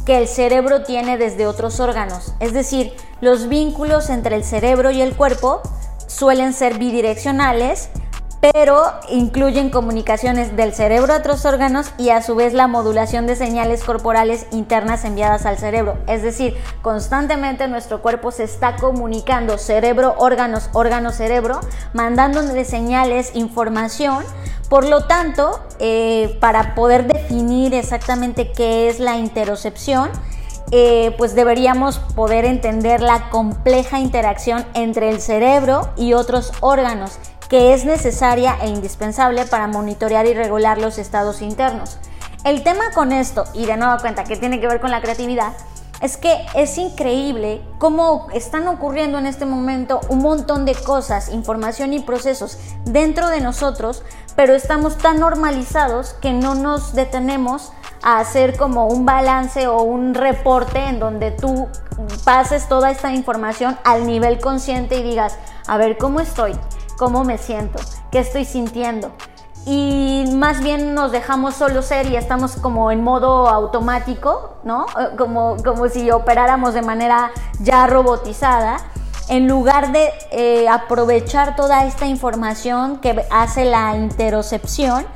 que el cerebro tiene desde otros órganos. Es decir, los vínculos entre el cerebro y el cuerpo suelen ser bidireccionales pero incluyen comunicaciones del cerebro a otros órganos y a su vez la modulación de señales corporales internas enviadas al cerebro. Es decir, constantemente nuestro cuerpo se está comunicando cerebro, órganos, órgano, cerebro, mandándole señales, información. Por lo tanto, eh, para poder definir exactamente qué es la interocepción, eh, pues deberíamos poder entender la compleja interacción entre el cerebro y otros órganos que es necesaria e indispensable para monitorear y regular los estados internos. El tema con esto, y de nueva cuenta que tiene que ver con la creatividad, es que es increíble cómo están ocurriendo en este momento un montón de cosas, información y procesos dentro de nosotros, pero estamos tan normalizados que no nos detenemos a hacer como un balance o un reporte en donde tú pases toda esta información al nivel consciente y digas, a ver, ¿cómo estoy? Cómo me siento, qué estoy sintiendo. Y más bien nos dejamos solo ser y estamos como en modo automático, ¿no? Eh, como, como si operáramos de manera ya robotizada, en lugar de eh, aprovechar toda esta información que hace la interocepción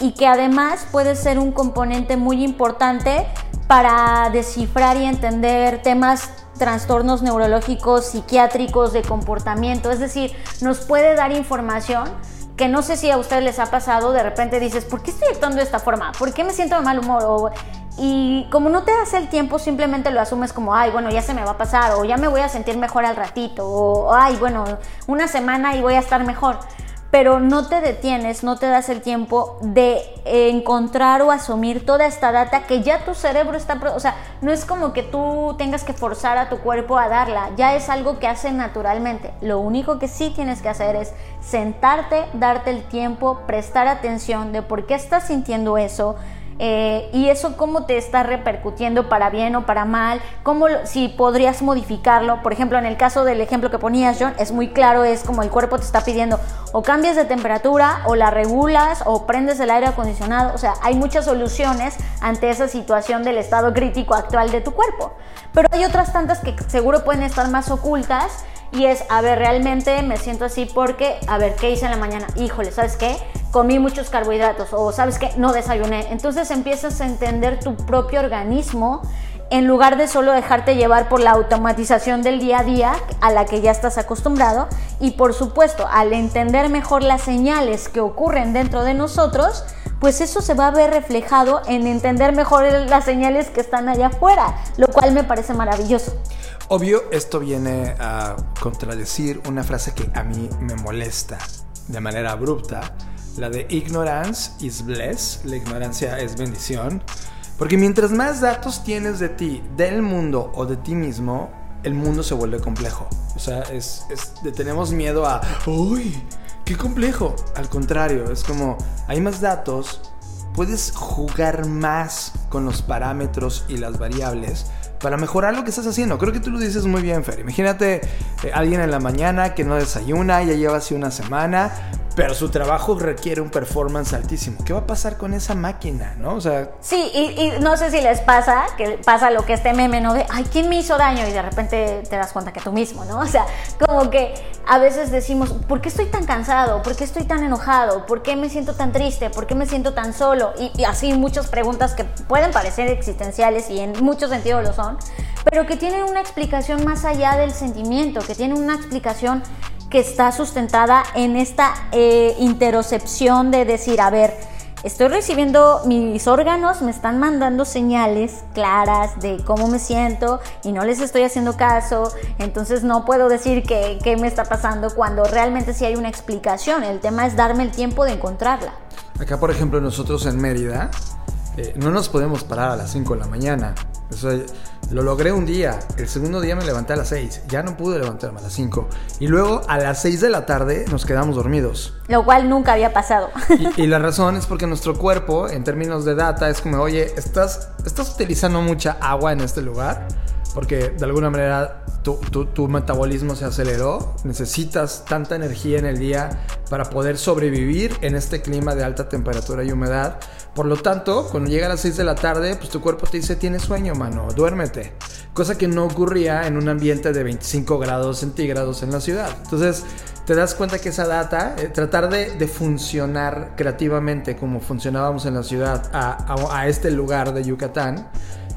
y que además puede ser un componente muy importante para descifrar y entender temas trastornos neurológicos, psiquiátricos, de comportamiento, es decir, nos puede dar información que no sé si a ustedes les ha pasado, de repente dices, ¿por qué estoy actuando de esta forma? ¿Por qué me siento de mal humor? y como no te das el tiempo, simplemente lo asumes como, ay, bueno, ya se me va a pasar, o ya me voy a sentir mejor al ratito, o ay, bueno, una semana y voy a estar mejor pero no te detienes, no te das el tiempo de encontrar o asumir toda esta data que ya tu cerebro está, o sea, no es como que tú tengas que forzar a tu cuerpo a darla, ya es algo que hace naturalmente. Lo único que sí tienes que hacer es sentarte, darte el tiempo, prestar atención de por qué estás sintiendo eso, eh, y eso cómo te está repercutiendo para bien o para mal, cómo si podrías modificarlo. Por ejemplo, en el caso del ejemplo que ponías, John, es muy claro, es como el cuerpo te está pidiendo o cambias de temperatura o la regulas o prendes el aire acondicionado. O sea, hay muchas soluciones ante esa situación del estado crítico actual de tu cuerpo. Pero hay otras tantas que seguro pueden estar más ocultas y es, a ver, realmente me siento así porque, a ver, ¿qué hice en la mañana? Híjole, ¿sabes qué? Comí muchos carbohidratos o, ¿sabes qué? No desayuné. Entonces empiezas a entender tu propio organismo en lugar de solo dejarte llevar por la automatización del día a día a la que ya estás acostumbrado. Y por supuesto, al entender mejor las señales que ocurren dentro de nosotros, pues eso se va a ver reflejado en entender mejor las señales que están allá afuera, lo cual me parece maravilloso. Obvio, esto viene a contradecir una frase que a mí me molesta de manera abrupta, la de ignorance is bliss, la ignorancia es bendición, porque mientras más datos tienes de ti, del mundo o de ti mismo, el mundo se vuelve complejo. O sea, tenemos miedo a, uy, qué complejo. Al contrario, es como, hay más datos, puedes jugar más con los parámetros y las variables para mejorar lo que estás haciendo. Creo que tú lo dices muy bien, Fer. Imagínate eh, alguien en la mañana que no desayuna, ya lleva así una semana, pero su trabajo requiere un performance altísimo. ¿Qué va a pasar con esa máquina, no? O sea... Sí, y, no sé si les pasa, que pasa lo que este meme, ¿no? De, ay, ¿quién me hizo daño? Y de repente te das cuenta que tú mismo, ¿no? O sea, como que a veces decimos, ¿por qué estoy tan cansado? ¿Por qué estoy tan enojado? ¿Por qué me siento tan triste? ¿Por qué me siento tan solo? Y, y así muchas preguntas que pueden parecer existenciales y en muchos sentidos lo son, pero que tienen una explicación más allá del sentimiento, que tienen una explicación que está sustentada en esta eh, interocepción de decir, a ver, estoy recibiendo, mis órganos me están mandando señales claras de cómo me siento y no les estoy haciendo caso, entonces no puedo decir qué me está pasando cuando realmente sí hay una explicación, el tema es darme el tiempo de encontrarla. Acá, por ejemplo, nosotros en Mérida, eh, no nos podemos parar a las 5 de la mañana. lo logré un día, el segundo día me levanté a las 6, ya no pude levantarme a las 5. Y luego a las 6 de la tarde nos quedamos dormidos. Lo cual nunca había pasado. Y, la razón es porque nuestro cuerpo, en términos de data, es como, oye, estás, estás utilizando mucha agua en este lugar, porque de alguna manera tu, metabolismo se aceleró, necesitas tanta energía en el día para poder sobrevivir en este clima de alta temperatura y humedad. Por lo tanto, cuando llega a las 6 de la tarde, pues tu cuerpo te dice, tienes sueño, mano, duérmete. Cosa que no ocurría en un ambiente de 25 grados centígrados en la ciudad. Entonces, te das cuenta que esa data, eh, tratar de, funcionar creativamente como funcionábamos en la ciudad a, este lugar de Yucatán,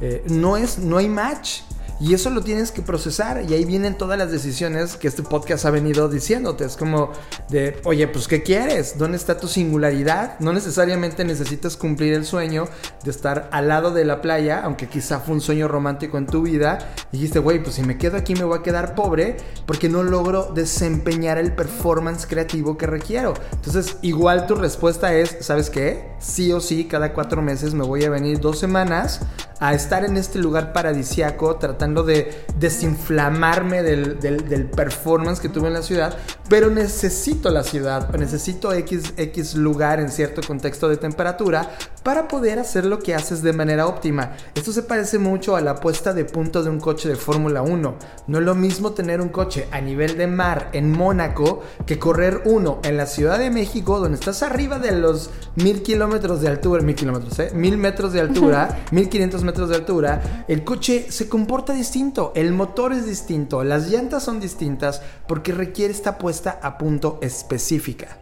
eh, no, es, no hay match. Y eso lo tienes que procesar y ahí vienen todas las decisiones que este podcast ha venido diciéndote. Es como de, oye, pues ¿qué quieres? ¿Dónde está tu singularidad? No necesariamente necesitas cumplir el sueño de estar al lado de la playa, aunque quizá fue un sueño romántico en tu vida. Dijiste, güey, pues si me quedo aquí me voy a quedar pobre porque no logro desempeñar el performance creativo que requiero. Entonces, igual tu respuesta es, ¿sabes qué? Sí o sí, cada cuatro meses me voy a venir dos semanas a estar en este lugar paradisiaco tratando de desinflamarme del, del, performance que tuve en la ciudad, pero necesito la ciudad, necesito X, X lugar en cierto contexto de temperatura para poder hacer lo que haces de manera óptima. Esto se parece mucho a la puesta de punto de un coche de Fórmula 1. No es lo mismo tener un coche a nivel de mar en Mónaco que correr uno en la Ciudad de México donde estás arriba de los mil kilómetros de altura, mil kilómetros, ¿eh? mil metros de altura, mil quinientos metros de altura, el coche se comporta distinto, el motor es distinto, las llantas son distintas porque requiere esta puesta a punto específica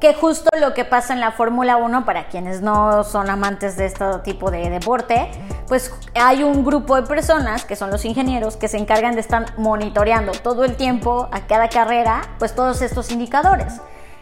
que justo lo que pasa en la Fórmula 1, para quienes no son amantes de este tipo de deporte, pues hay un grupo de personas, que son los ingenieros, que se encargan de estar monitoreando todo el tiempo, a cada carrera, pues todos estos indicadores.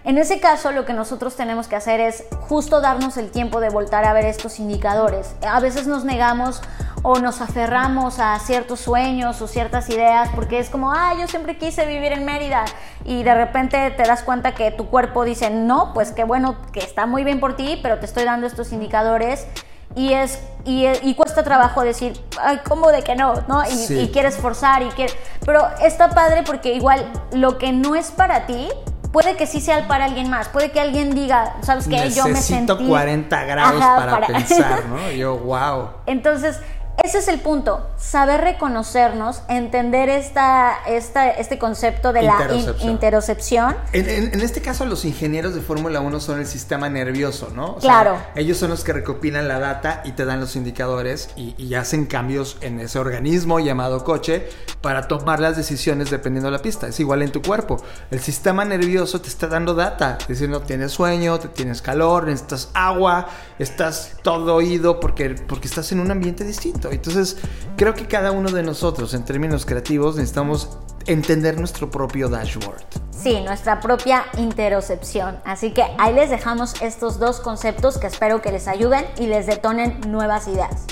En ese caso, lo que nosotros tenemos que hacer es justo darnos el tiempo de voltar a ver estos indicadores. A veces nos negamos o nos aferramos a ciertos sueños o ciertas ideas porque es como, ah, yo siempre quise vivir en Mérida y de repente te das cuenta que tu cuerpo dice, no, pues qué bueno, que está muy bien por ti, pero te estoy dando estos indicadores y es y, cuesta trabajo decir ay cómo de que no no y, y quieres forzar y quieres pero está padre porque igual lo que no es para ti puede que sí sea para alguien más, puede que alguien diga, ¿sabes qué? Yo me sentí... 40 grados para, pensar, ¿no? Yo, wow. Entonces, ese es el punto, saber reconocernos, entender esta, esta, este concepto de la interocepción. En, este caso, los ingenieros de Fórmula 1 son el sistema nervioso, ¿no? claro. ellos son los que recopilan la data y te dan los indicadores y, y, hacen cambios en ese organismo llamado coche para tomar las decisiones dependiendo de la pista. Es igual en tu cuerpo. El sistema nervioso te está dando data, diciendo tienes sueño, te tienes calor, necesitas agua, estás todo oído porque, porque estás en un ambiente distinto. Entonces, creo que cada uno de nosotros, en términos creativos, necesitamos entender nuestro propio dashboard. Sí, nuestra propia interocepción. Así que ahí les dejamos estos dos conceptos que espero que les ayuden y les detonen nuevas ideas.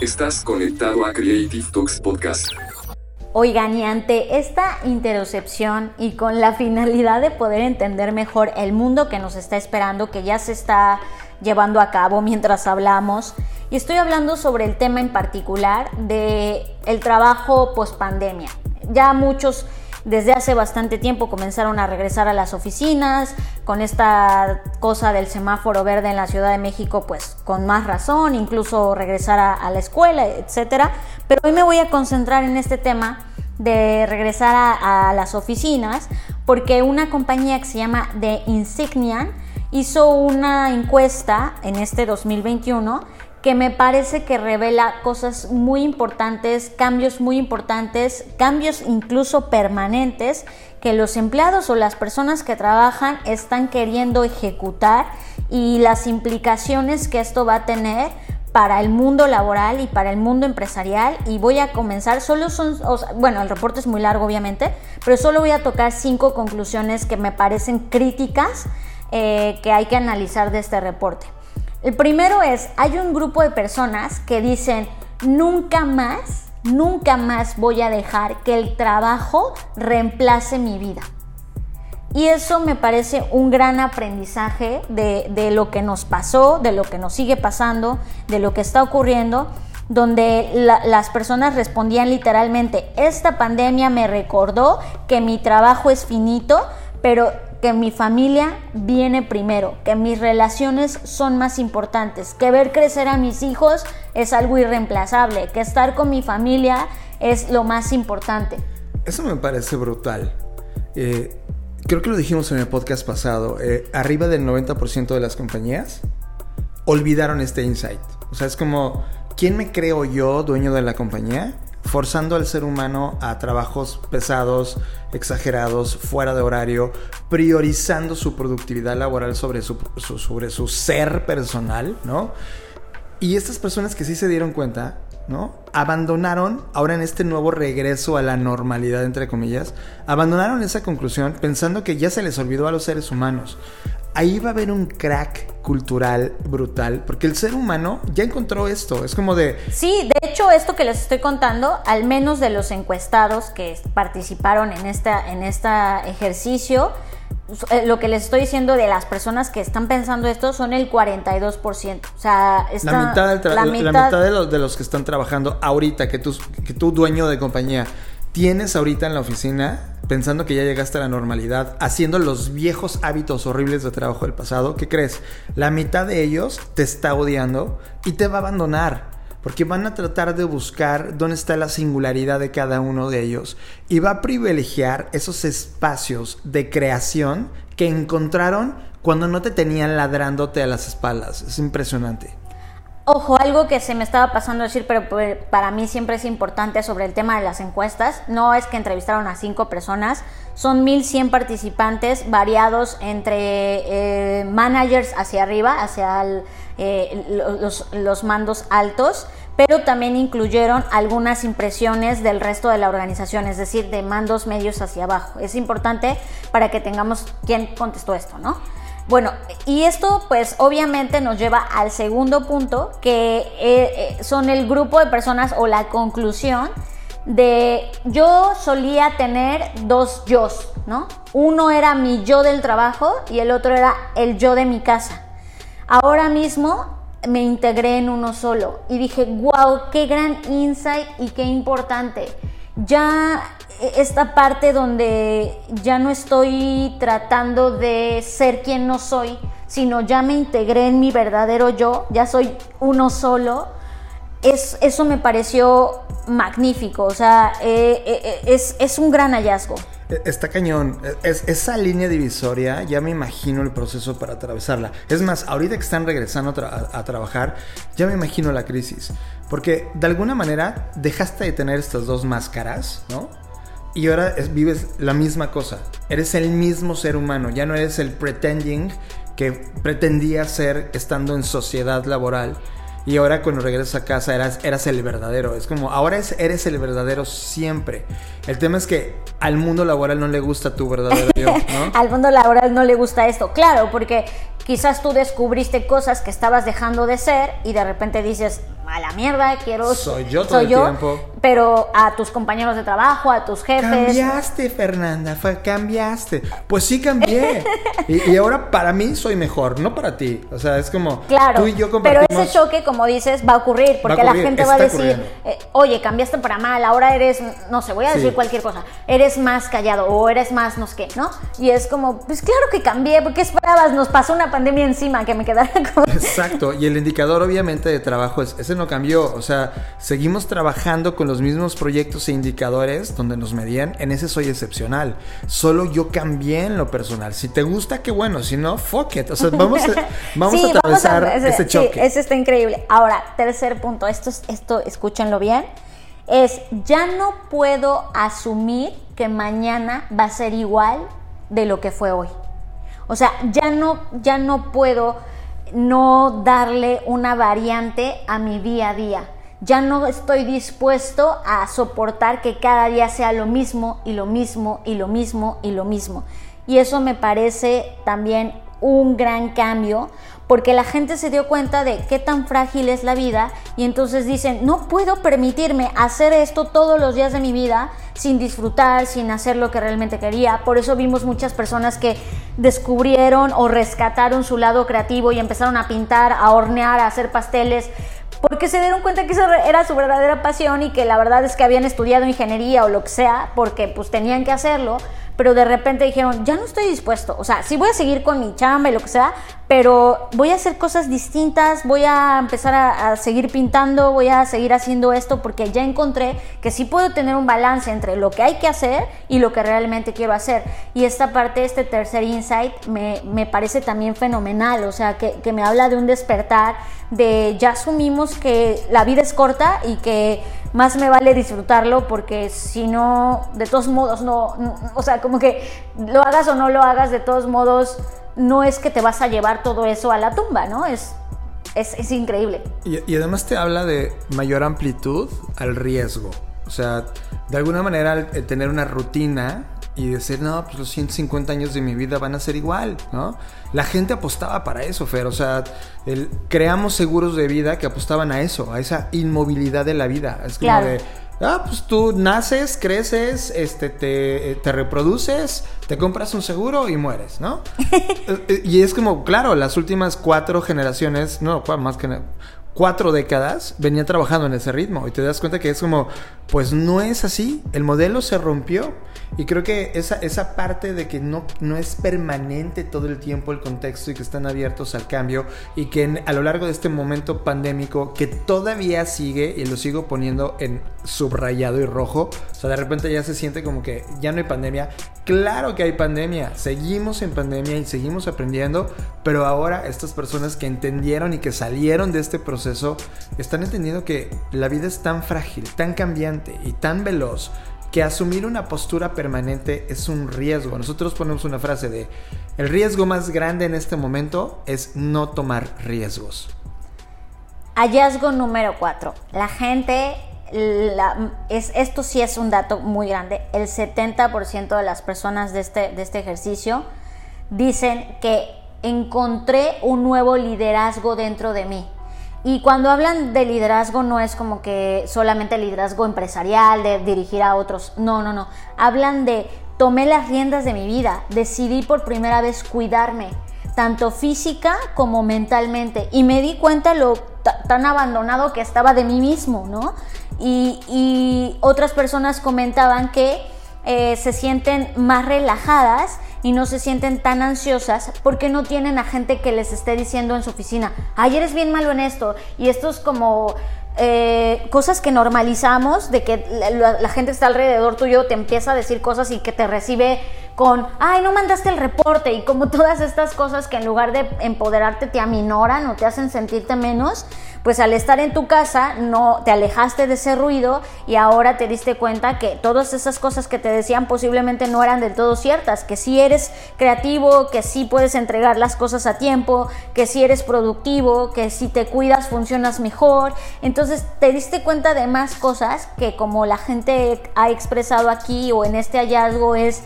Estás conectado a Creative Talks Podcast. Oigan, y ante esta interocepción y con la finalidad de poder entender mejor el mundo que nos está esperando, que ya se está llevando a cabo mientras hablamos, y estoy hablando sobre el tema en particular de el trabajo post pandemia. Ya muchos desde hace bastante tiempo comenzaron a regresar a las oficinas, con esta cosa del semáforo verde en la Ciudad de México, pues con más razón, incluso regresar a, la escuela, etcétera. Pero hoy me voy a concentrar en este tema de regresar a, las oficinas, porque una compañía que se llama The Insignian hizo una encuesta en este 2021 que me parece que revela cosas muy importantes, cambios muy importantes, cambios incluso permanentes que los empleados o las personas que trabajan están queriendo ejecutar y las implicaciones que esto va a tener para el mundo laboral y para el mundo empresarial. Y voy a comenzar, solo son, bueno, el reporte es muy largo obviamente, pero solo voy a tocar cinco conclusiones que me parecen críticas eh, que hay que analizar de este reporte. El primero es, hay un grupo de personas que dicen, nunca más, nunca más voy a dejar que el trabajo reemplace mi vida. Y eso me parece un gran aprendizaje de, lo que nos pasó, de lo que nos sigue pasando, de lo que está ocurriendo, donde las personas respondían literalmente, esta pandemia me recordó que mi trabajo es finito, pero que mi familia viene primero, que mis relaciones son más importantes, que ver crecer a mis hijos es algo irreemplazable, que estar con mi familia es lo más importante. Eso me parece brutal. Eh, creo que lo dijimos en el podcast pasado, eh, arriba del 90% de las compañías olvidaron este insight. O sea, es como, ¿quién me creo yo, dueño de la compañía? Forzando al ser humano a trabajos pesados, exagerados, fuera de horario, priorizando su productividad laboral sobre su, sobre su ser personal, ¿no? Y estas personas que sí se dieron cuenta, ¿no? Abandonaron, ahora en este nuevo regreso a la normalidad, entre comillas, abandonaron esa conclusión pensando que ya se les olvidó a los seres humanos ahí va a haber un crack cultural brutal, porque el ser humano ya encontró esto, es como de... Sí, de hecho esto que les estoy contando, al menos de los encuestados que participaron en, esta, en este ejercicio, eh, lo que les estoy diciendo de las personas que están pensando esto son el 42%. O sea, la mitad, la mitad de, los, de los que están trabajando ahorita, que tú, que tú dueño de compañía, tienes ahorita en la oficina pensando que ya llegaste a la normalidad, haciendo los viejos hábitos horribles de trabajo del pasado, ¿qué crees? La mitad de ellos te está odiando y te va a abandonar. Porque van a tratar de buscar dónde está la singularidad de cada uno de ellos. Y va a privilegiar esos espacios de creación que encontraron cuando no te tenían ladrándote a las espaldas. Es impresionante. Ojo, algo que se me estaba pasando a decir, pero pues, para mí siempre es importante sobre el tema de las encuestas, no es que entrevistaron a cinco personas, son 1.100 participantes variados entre eh, managers hacia arriba, hacia eh, los, mandos altos, pero también incluyeron algunas impresiones del resto de la organización, es decir, de mandos medios hacia abajo. Es importante para que tengamos quién contestó esto, ¿no? Bueno, y esto pues obviamente nos lleva al segundo punto, que eh, eh, son el grupo de personas o la conclusión de yo solía tener dos yo, ¿no? Uno era mi yo del trabajo y el otro era el yo de mi casa. Ahora mismo me integré en uno solo y dije, wow, qué gran insight y qué importante. Ya esta parte donde ya no estoy tratando de ser quien no soy, sino ya me integré en mi verdadero yo, ya soy uno solo, es, eso me pareció magnífico, o sea, eh, eh, eh, es, es, un gran hallazgo. E, está cañón, es, esa línea divisoria, ya me imagino el proceso para atravesarla. Es más, ahorita que están regresando a, a trabajar, ya me imagino la crisis, porque de alguna manera dejaste de tener estas dos máscaras, ¿no? Y ahora vives la misma cosa. Eres el mismo ser humano, ya no eres el pretending que pretendía ser estando en sociedad laboral. Y ahora cuando regresas a casa eras, eras el verdadero. Es como, ahora eres el verdadero siempre. El tema es que al mundo laboral no le gusta tu verdadero yo, ¿no? al mundo laboral no le gusta esto. Claro, porque quizás tú descubriste cosas que estabas dejando de ser y de repente dices, a la mierda, quiero... Soy yo todo el tiempo. Pero a tus compañeros de trabajo, a tus jefes... Cambiaste, Fernanda, fue, cambiaste. Pues sí cambié. y, ahora para mí soy mejor, no para ti. O sea, es como claro, tú y yo compartimos... Pero ese choque, como dices, va a ocurrir, porque la gente va a decir, eh, oye, cambiaste para mal, ahora eres, no sé, voy a decir cualquier cosa, eres más callado o eres más no sé qué, ¿no? Y es como, pues claro que cambié, porque esperabas? Nos pasó una pandemia encima que me quedara como... Exacto, y el indicador obviamente de trabajo es, ese no cambió, o sea, seguimos trabajando con los mismos proyectos e indicadores donde nos medían, en ese soy excepcional, solo yo cambié en lo personal, si te gusta, qué bueno, si no, fuck it, o sea, vamos a, vamos a atravesar ese, choque. Sí, ese está increíble. Ahora, tercer punto, esto, esto escúchenlo bien, es ya no puedo asumir que mañana va a ser igual de lo que fue hoy. O sea, ya no, ya no puedo no darle una variante a mi día a día. Ya no estoy dispuesto a soportar que cada día sea lo mismo y lo mismo y lo mismo y lo mismo. Y eso me parece también un gran cambio porque la gente se dio cuenta de qué tan frágil es la vida y entonces dicen, no puedo permitirme hacer esto todos los días de mi vida sin disfrutar, sin hacer lo que realmente quería. Por eso vimos muchas personas que descubrieron o rescataron su lado creativo y empezaron a pintar, a hornear, a hacer pasteles, porque se dieron cuenta que esa era su verdadera pasión y que la verdad es que habían estudiado ingeniería o lo que sea, porque pues tenían que hacerlo, pero de repente dijeron, ya no estoy dispuesto, o sea, sí voy a seguir con mi chamba y lo que sea, pero voy a hacer cosas distintas, voy a empezar a, seguir pintando, voy a seguir haciendo esto porque ya encontré que sí puedo tener un balance entre lo que hay que hacer y lo que realmente quiero hacer. Y esta parte, este tercer insight, me, me parece también fenomenal, o sea, que, que me habla de un despertar, de ya asumimos que la vida es corta y que más me vale disfrutarlo porque si no, de todos modos, no, o sea, como que lo hagas o no lo hagas, de todos modos, no es que te vas a llevar todo eso a la tumba, ¿no? Es, es, increíble. Y, además te habla de mayor amplitud al riesgo. O sea, de alguna manera el tener una rutina y decir, no, pues los 150 años de mi vida van a ser igual, ¿no? La gente apostaba para eso, Fer, o sea, el, creamos seguros de vida que apostaban a eso, a esa inmovilidad de la vida. Es como de, ah, pues tú naces, creces, este, te, te reproduces, te compras un seguro y mueres, ¿no? Eh, eh, y es como, claro, las últimas cuatro generaciones, no, más que cuatro décadas venía trabajando en ese ritmo. Y te das cuenta que es como, pues no es así, el modelo se rompió. Y creo que esa, esa parte de que no, no es permanente todo el tiempo el contexto y que están abiertos al cambio y que a lo largo de este momento pandémico que todavía sigue y lo sigo poniendo en subrayado y rojo, o sea, de repente ya se siente como que ya no hay pandemia, claro que hay pandemia, seguimos en pandemia y seguimos aprendiendo, pero ahora estas personas que entendieron y que salieron de este proceso están entendiendo que la vida es tan frágil, tan cambiante y tan veloz que asumir una postura permanente es un riesgo. Nosotros ponemos una frase de, el riesgo más grande en este momento es no tomar riesgos. Hallazgo número 4. La gente, es, esto sí es un dato muy grande, el 70% de las personas de este, de este ejercicio dicen que encontré un nuevo liderazgo dentro de mí. Y cuando hablan de liderazgo no es como que solamente liderazgo empresarial, de dirigir a otros, no, no, no. Hablan de tomé las riendas de mi vida, decidí por primera vez cuidarme, tanto física como mentalmente, y me di cuenta lo tan abandonado que estaba de mí mismo, ¿no? Y, otras personas comentaban que eh, se sienten más relajadas y no se sienten tan ansiosas porque no tienen a gente que les esté diciendo en su oficina, ay, eres bien malo en esto. Y esto es como eh, cosas que normalizamos, de que la, gente está alrededor tuyo te empieza a decir cosas y que te recibe con, ay, no mandaste el reporte y como todas estas cosas que en lugar de empoderarte te aminoran o te hacen sentirte menos, pues al estar en tu casa no te alejaste de ese ruido y ahora te diste cuenta que todas esas cosas que te decían posiblemente no eran del todo ciertas, que si eres creativo, que sí puedes entregar las cosas a tiempo, que si eres productivo, que si te cuidas funcionas mejor. Entonces te diste cuenta de más cosas que como la gente ha expresado aquí o en este hallazgo es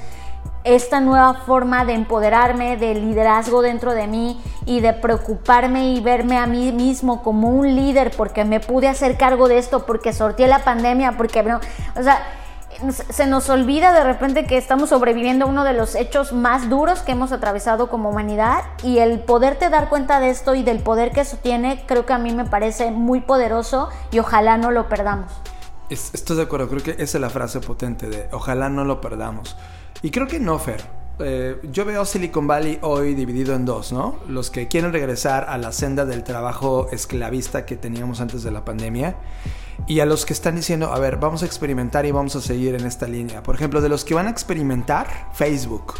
esta nueva forma de empoderarme, de liderazgo dentro de mí y de preocuparme y verme a mí mismo como un líder porque me pude hacer cargo de esto, porque sorteé la pandemia, porque no, o sea, se nos olvida de repente que estamos sobreviviendo a uno de los hechos más duros que hemos atravesado como humanidad y el poderte dar cuenta de esto y del poder que eso tiene, creo que a mí me parece muy poderoso y ojalá no lo perdamos. Estoy de acuerdo, creo que esa es la frase potente de ojalá no lo perdamos. Y creo que no, Fer. Eh, yo veo Silicon Valley hoy dividido en dos, ¿no? Los que quieren regresar a la senda del trabajo esclavista que teníamos antes de la pandemia y a los que están diciendo, a ver, vamos a experimentar y vamos a seguir en esta línea. Por ejemplo, de los que van a experimentar, Facebook.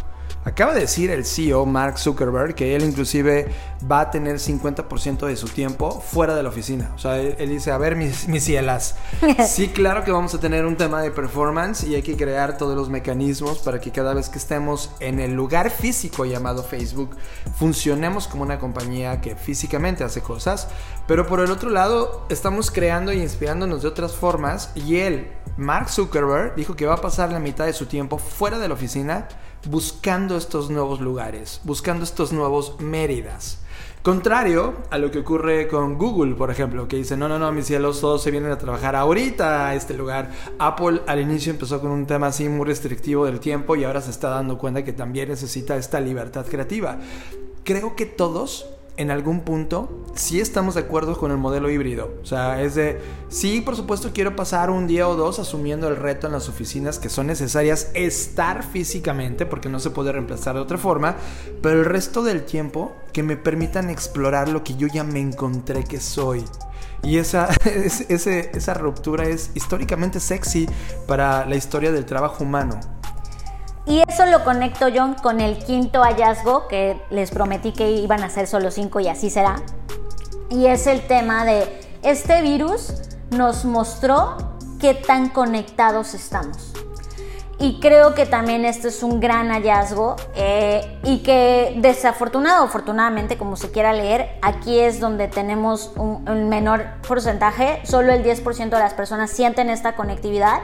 Acaba de decir el CEO Mark Zuckerberg que él inclusive va a tener 50% de su tiempo fuera de la oficina. O sea, él, dice, a ver, mis, mis, cielas, sí, claro que vamos a tener un tema de performance y hay que crear todos los mecanismos para que cada vez que estemos en el lugar físico llamado Facebook, funcionemos como una compañía que físicamente hace cosas. Pero por el otro lado, estamos creando y inspirándonos de otras formas y él, Mark Zuckerberg, dijo que va a pasar la mitad de su tiempo fuera de la oficina buscando estos nuevos lugares, buscando estos nuevos Méridas. Contrario a lo que ocurre con Google, por ejemplo, que dice, no, no, no, mis cielos, todos se vienen a trabajar ahorita a este lugar. Apple al inicio empezó con un tema así muy restrictivo del tiempo y ahora se está dando cuenta que también necesita esta libertad creativa. Creo que todos en algún punto sí estamos de acuerdo con el modelo híbrido. O sea, es de, sí, por supuesto quiero pasar un día o dos asumiendo el reto en las oficinas que son necesarias estar físicamente, porque no se puede reemplazar de otra forma, pero el resto del tiempo que me permitan explorar lo que yo ya me encontré que soy. Y esa, esa ruptura es históricamente sexy para la historia del trabajo humano. Y eso lo conecto yo con el quinto hallazgo que les prometí que iban a ser solo cinco y así será. Y es el tema de este virus nos mostró qué tan conectados estamos. Y creo que también este es un gran hallazgo eh, y que desafortunado o afortunadamente, como se quiera leer, aquí es donde tenemos un, un menor porcentaje, solo el 10% de las personas sienten esta conectividad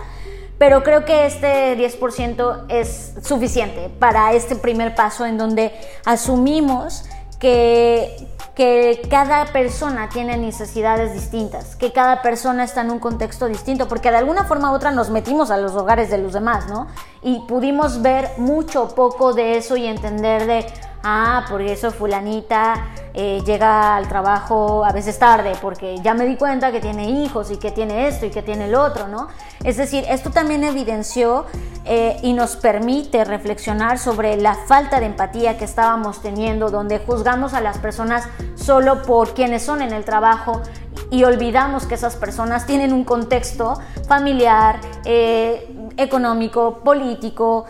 pero creo que este 10% es suficiente para este primer paso en donde asumimos que, que cada persona tiene necesidades distintas, que cada persona está en un contexto distinto, porque de alguna forma u otra nos metimos a los hogares de los demás, ¿no? Y pudimos ver mucho poco de eso y entender de, ah, por eso fulanita eh, llega al trabajo a veces tarde, porque ya me di cuenta que tiene hijos y que tiene esto y que tiene el otro, ¿no? Es decir, esto también evidenció eh, y nos permite reflexionar sobre la falta de empatía que estábamos teniendo, donde juzgamos a las personas solo por quienes son en el trabajo y olvidamos que esas personas tienen un contexto familiar, eh, económico, político,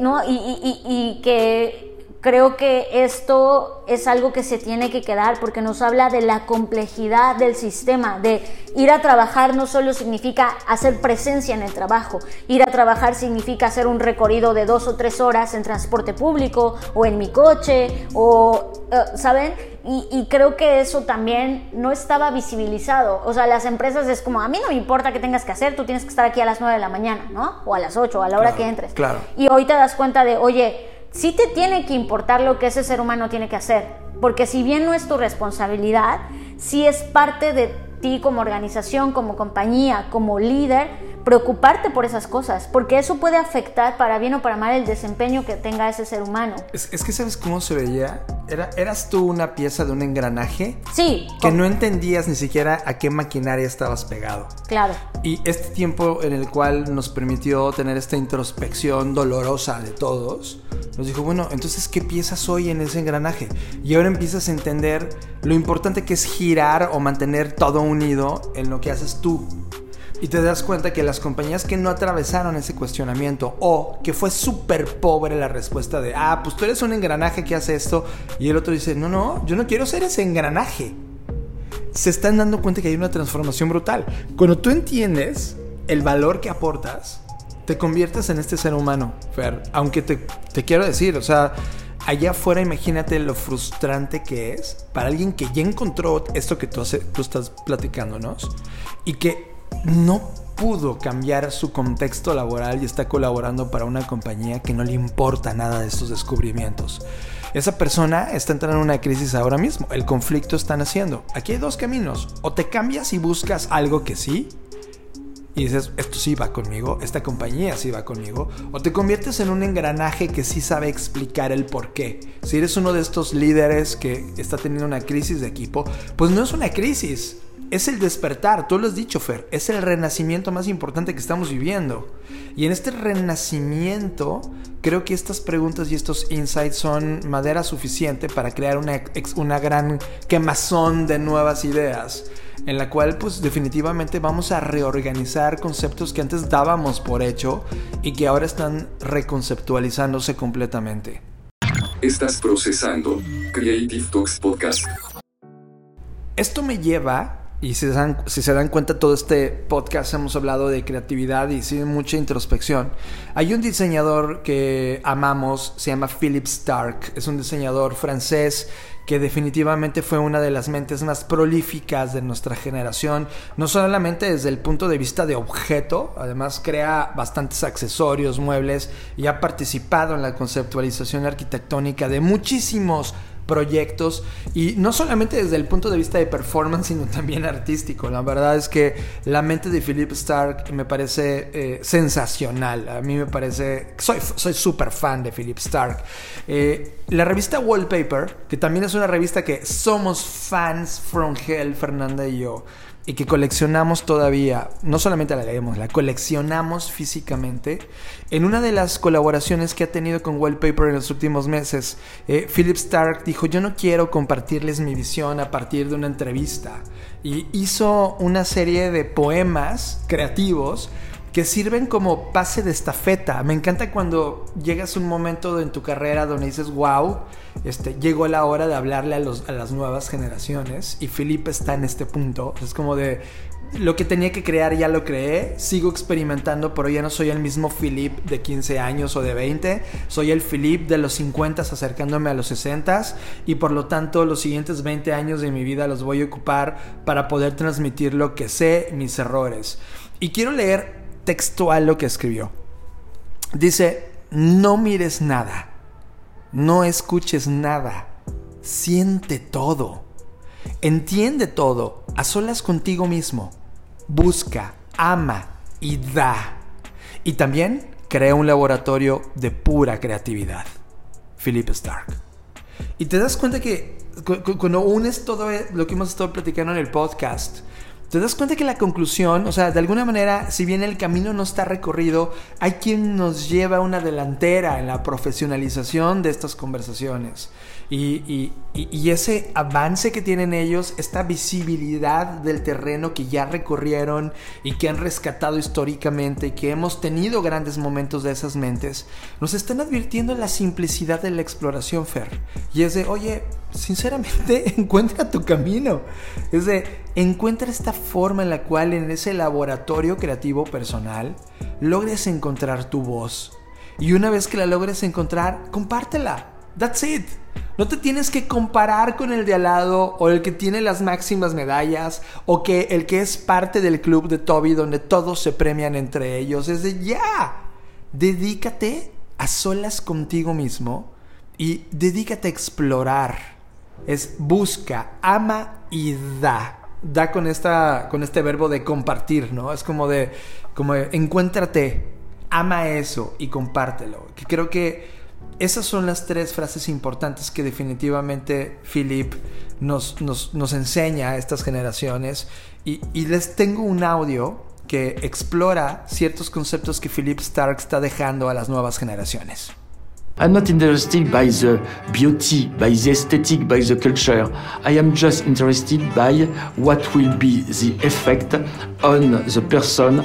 ¿no? y que Creo que esto es algo que se tiene que quedar porque nos habla de la complejidad del sistema, de ir a trabajar no solo significa hacer presencia en el trabajo, ir a trabajar significa hacer un recorrido de dos o tres horas en transporte público o en mi coche o, eh, ¿saben? Y, creo que eso también no estaba visibilizado. O sea, las empresas es como, a mí no me importa qué tengas que hacer, tú tienes que estar aquí a las 9 de la mañana, ¿no? O a las 8, a la hora que entres. Claro. Y hoy te das cuenta de, oye, sí te tiene que importar lo que ese ser humano tiene que hacer, porque si bien no es tu responsabilidad, sí es parte de ti como organización, como compañía, como líder, preocuparte por esas cosas, porque eso puede afectar para bien o para mal el desempeño que tenga ese ser humano. Es, que sabes cómo se veía. Era, ¿Eras tú una pieza de un engranaje? Sí. Que no entendías ni siquiera a qué maquinaria estabas pegado. Claro. Y este tiempo en el cual nos permitió tener esta introspección dolorosa de todos, nos dijo, bueno, entonces, ¿qué pieza soy en ese engranaje? Y ahora empiezas a entender lo importante que es girar o mantener todo unido en lo que haces tú. Y te das cuenta que las compañías que no atravesaron ese cuestionamiento o que fue súper pobre la respuesta de, ah, pues tú eres un engranaje que hace esto, y el otro dice, no, no, yo no quiero ser ese engranaje. Se están dando cuenta que hay una transformación brutal. Cuando tú entiendes el valor que aportas, te conviertes en este ser humano, Fer. Aunque te, te quiero decir, o sea, allá afuera imagínate lo frustrante que es para alguien que ya encontró esto que tú, hace, tú estás platicándonos y que no pudo cambiar su contexto laboral y está colaborando para una compañía que no le importa nada de estos descubrimientos. Esa persona está entrando en una crisis ahora mismo. El conflicto está naciendo. Aquí hay dos caminos. O te cambias y buscas algo que sí. Y dices, esto sí va conmigo, esta compañía sí va conmigo. O te conviertes en un engranaje que sí sabe explicar el por qué. Si eres uno de estos líderes que está teniendo una crisis de equipo, pues no es una crisis es el despertar, tú lo has dicho, Fer, es el renacimiento más importante que estamos viviendo. Y en este renacimiento, creo que estas preguntas y estos insights son madera suficiente para crear una, una gran quemazón de nuevas ideas, en la cual pues definitivamente vamos a reorganizar conceptos que antes dábamos por hecho y que ahora están reconceptualizándose completamente. Estás procesando Creative Talks Podcast. Esto me lleva y si se, dan, si se dan cuenta, todo este podcast hemos hablado de creatividad y sí, mucha introspección. Hay un diseñador que amamos, se llama Philip Stark. Es un diseñador francés que definitivamente fue una de las mentes más prolíficas de nuestra generación, no solamente desde el punto de vista de objeto, además crea bastantes accesorios, muebles y ha participado en la conceptualización arquitectónica de muchísimos proyectos y no solamente desde el punto de vista de performance, sino también artístico. La verdad es que la mente de Philip Stark me parece eh, sensacional. A mí me parece, soy súper fan de Philip Stark. Eh, la revista Wallpaper, que también es una revista que somos fans from hell, Fernanda y yo y que coleccionamos todavía, no solamente la leemos, la coleccionamos físicamente. En una de las colaboraciones que ha tenido con Wallpaper en los últimos meses, eh, Philip Stark dijo, yo no quiero compartirles mi visión a partir de una entrevista. Y hizo una serie de poemas creativos que sirven como pase de estafeta. Me encanta cuando llegas un momento en tu carrera donde dices, wow, este, llegó la hora de hablarle a, los, a las nuevas generaciones y Felipe está en este punto. Es como de, lo que tenía que crear ya lo creé, sigo experimentando, pero ya no soy el mismo Philip de 15 años o de 20, soy el Philip de los 50 acercándome a los 60 y por lo tanto los siguientes 20 años de mi vida los voy a ocupar para poder transmitir lo que sé, mis errores. Y quiero leer textual lo que escribió. Dice, no mires nada, no escuches nada, siente todo, entiende todo, a solas contigo mismo, busca, ama y da. Y también crea un laboratorio de pura creatividad. Philip Stark. Y te das cuenta que cuando unes todo lo que hemos estado platicando en el podcast, te das cuenta que la conclusión, o sea, de alguna manera, si bien el camino no está recorrido, hay quien nos lleva una delantera en la profesionalización de estas conversaciones. Y, ese avance que tienen ellos, esta visibilidad del terreno que ya recorrieron y que han rescatado históricamente y que hemos tenido grandes momentos de esas mentes, nos están advirtiendo la simplicidad de la exploración, Fer. Y es de, oye, sinceramente, encuentra tu camino. Es de, encuentra esta forma en la cual en ese laboratorio creativo personal logres encontrar tu voz. Y una vez que la logres encontrar, compártela. That's it. No te tienes que comparar con el de al lado o el que tiene las máximas medallas o que el que es parte del club de Toby donde todos se premian entre ellos. Es de ya. Dedícate a solas contigo mismo y dedícate a explorar. Es busca, ama y da. Da con esta con este verbo de compartir, ¿no? Es como de como de, encuéntrate, ama eso y compártelo. Que creo que esas son las tres frases importantes que definitivamente Philip nos, nos, nos enseña a estas generaciones. Y, y, les tengo un audio que explora ciertos conceptos que Philip Stark está dejando a las nuevas generaciones. I'm not interested by the beauty, by the aesthetic, by the culture. I am just interested by what will be the effect on the person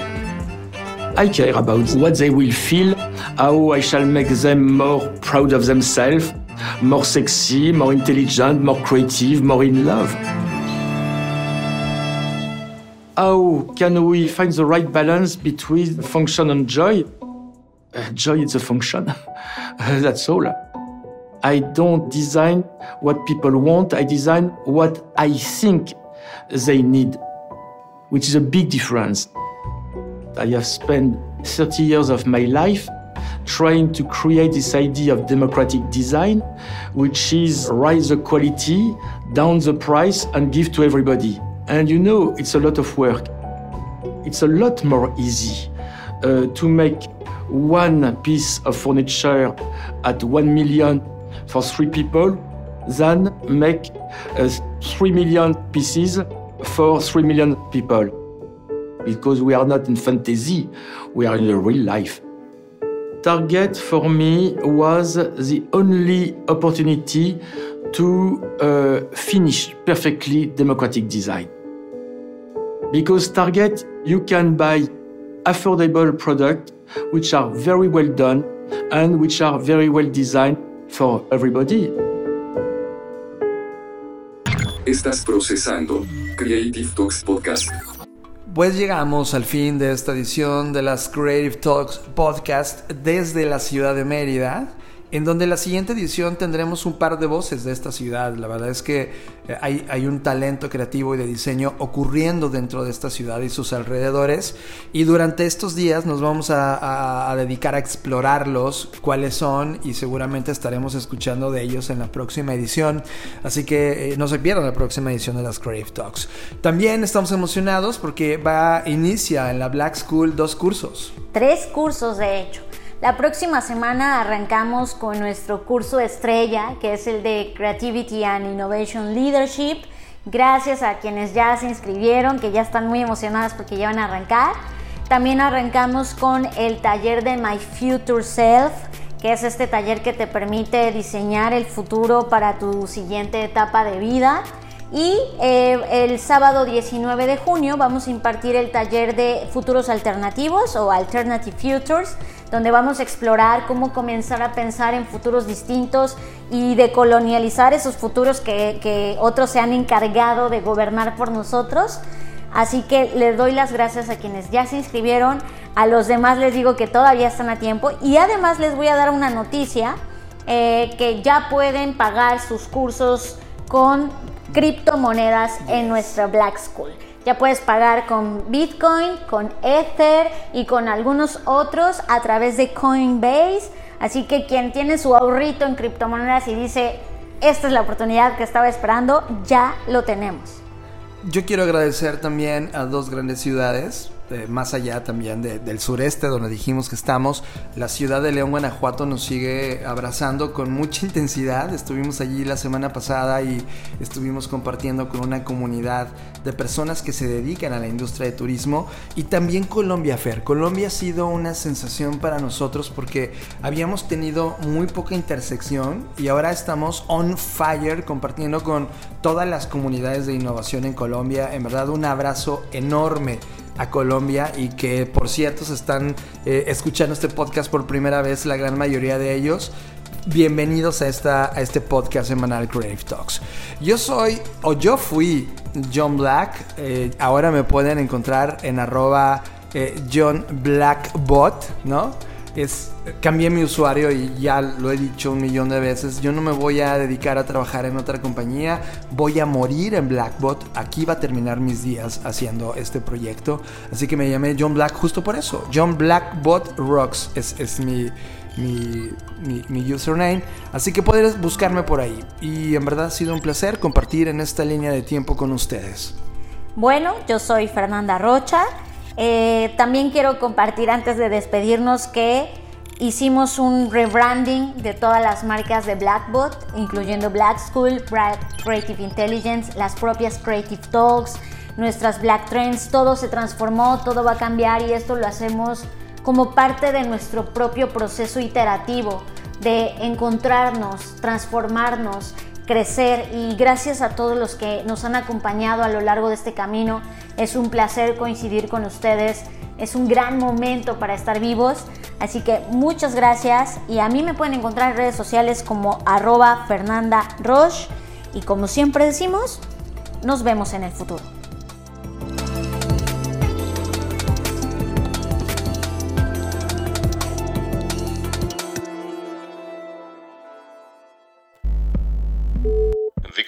I care about what they will feel, how I shall make them more proud of themselves, more sexy, more intelligent, more creative, more in love. How can we find the right balance between function and joy? Uh, joy is a function. That's all. I don't design what people want, I design what I think they need, which is a big difference. I have spent 30 years of my life trying to create this idea of democratic design, which is raise the quality, down the price, and give to everybody. And you know, it's a lot of work. It's a lot more easy uh, to make one piece of furniture at one million for three people than make uh, three million pieces for three million people. Because we are not in fantasy, we are in the real life. Target for me was the only opportunity to uh, finish perfectly democratic design. Because Target, you can buy affordable products which are very well done and which are very well designed for everybody. Estás procesando Creative Talks Podcast. Pues llegamos al fin de esta edición de las Creative Talks Podcast desde la ciudad de Mérida en donde la siguiente edición tendremos un par de voces de esta ciudad. La verdad es que eh, hay, un talento creativo y de diseño ocurriendo dentro de esta ciudad y sus alrededores. Y durante estos días nos vamos a, dedicar a explorarlos, cuáles son, y seguramente estaremos escuchando de ellos en la próxima edición. Así que eh, no se pierdan la próxima edición de las Creative Talks. También estamos emocionados porque va, inicia en la Black School dos cursos. Tres cursos, de hecho. La próxima semana arrancamos con nuestro curso estrella, que es el de Creativity and Innovation Leadership. Gracias a quienes ya se inscribieron, que ya están muy emocionadas porque ya van a arrancar. También arrancamos con el taller de My Future Self, que es este taller que te permite diseñar el futuro para tu siguiente etapa de vida. Y eh, el sábado 19 de junio vamos a impartir el taller de futuros alternativos o Alternative Futures, donde vamos a explorar cómo comenzar a pensar en futuros distintos y de colonializar esos futuros que, otros se han encargado de gobernar por nosotros. Así que les doy las gracias a quienes ya se inscribieron, a los demás les digo que todavía están a tiempo y además les voy a dar una noticia eh, que ya pueden pagar sus cursos con criptomonedas en nuestra Black School. Ya puedes pagar con Bitcoin, con Ether y con algunos otros a través de Coinbase. Así que quien tiene su ahorrito en criptomonedas y dice, esta es la oportunidad que estaba esperando, ya lo tenemos. Yo quiero agradecer también a dos grandes ciudades, eh, más allá también del sureste donde dijimos que estamos. La ciudad de León, Guanajuato nos sigue abrazando con mucha intensidad. Estuvimos allí la semana pasada y estuvimos compartiendo con una comunidad de personas que se dedican a la industria de turismo. Y también Colombia Fair. Colombia ha sido una sensación para nosotros porque habíamos tenido muy poca intersección y ahora estamos on fire compartiendo con todas las comunidades de innovación en Colombia. En verdad un abrazo enorme a Colombia y que por cierto se están eh, escuchando este podcast por primera vez, la gran mayoría de ellos. Bienvenidos a, esta, a este podcast semanal Creative Talks. Yo soy, o yo fui John Black, eh, ahora me pueden encontrar en arroba eh, John Blackbot, ¿no? Es cambié mi usuario y ya lo he dicho un millón de veces. Yo no me voy a dedicar a trabajar en otra compañía. Voy a morir en Blackbot. Aquí va a terminar mis días haciendo este proyecto. Así que me llamé John Black justo por eso. John Blackbot Rocks es, es mi, mi, mi, username. Así que puedes buscarme por ahí. Y en verdad ha sido un placer compartir en esta línea de tiempo con ustedes. Bueno, yo soy Fernanda Rocha. Eh, también quiero compartir antes de despedirnos que hicimos un rebranding de todas las marcas de Blackbot, incluyendo Black School, Black Creative Intelligence, las propias Creative Talks, nuestras Black Trends, todo se transformó, todo va a cambiar y esto lo hacemos como parte de nuestro propio proceso iterativo de encontrarnos, transformarnos, crecer y gracias a todos los que nos han acompañado a lo largo de este camino. Es un placer coincidir con ustedes. Es un gran momento para estar vivos. Así que muchas gracias y a mí me pueden encontrar en redes sociales como arroba Fernanda Roche y como siempre decimos, nos vemos en el futuro.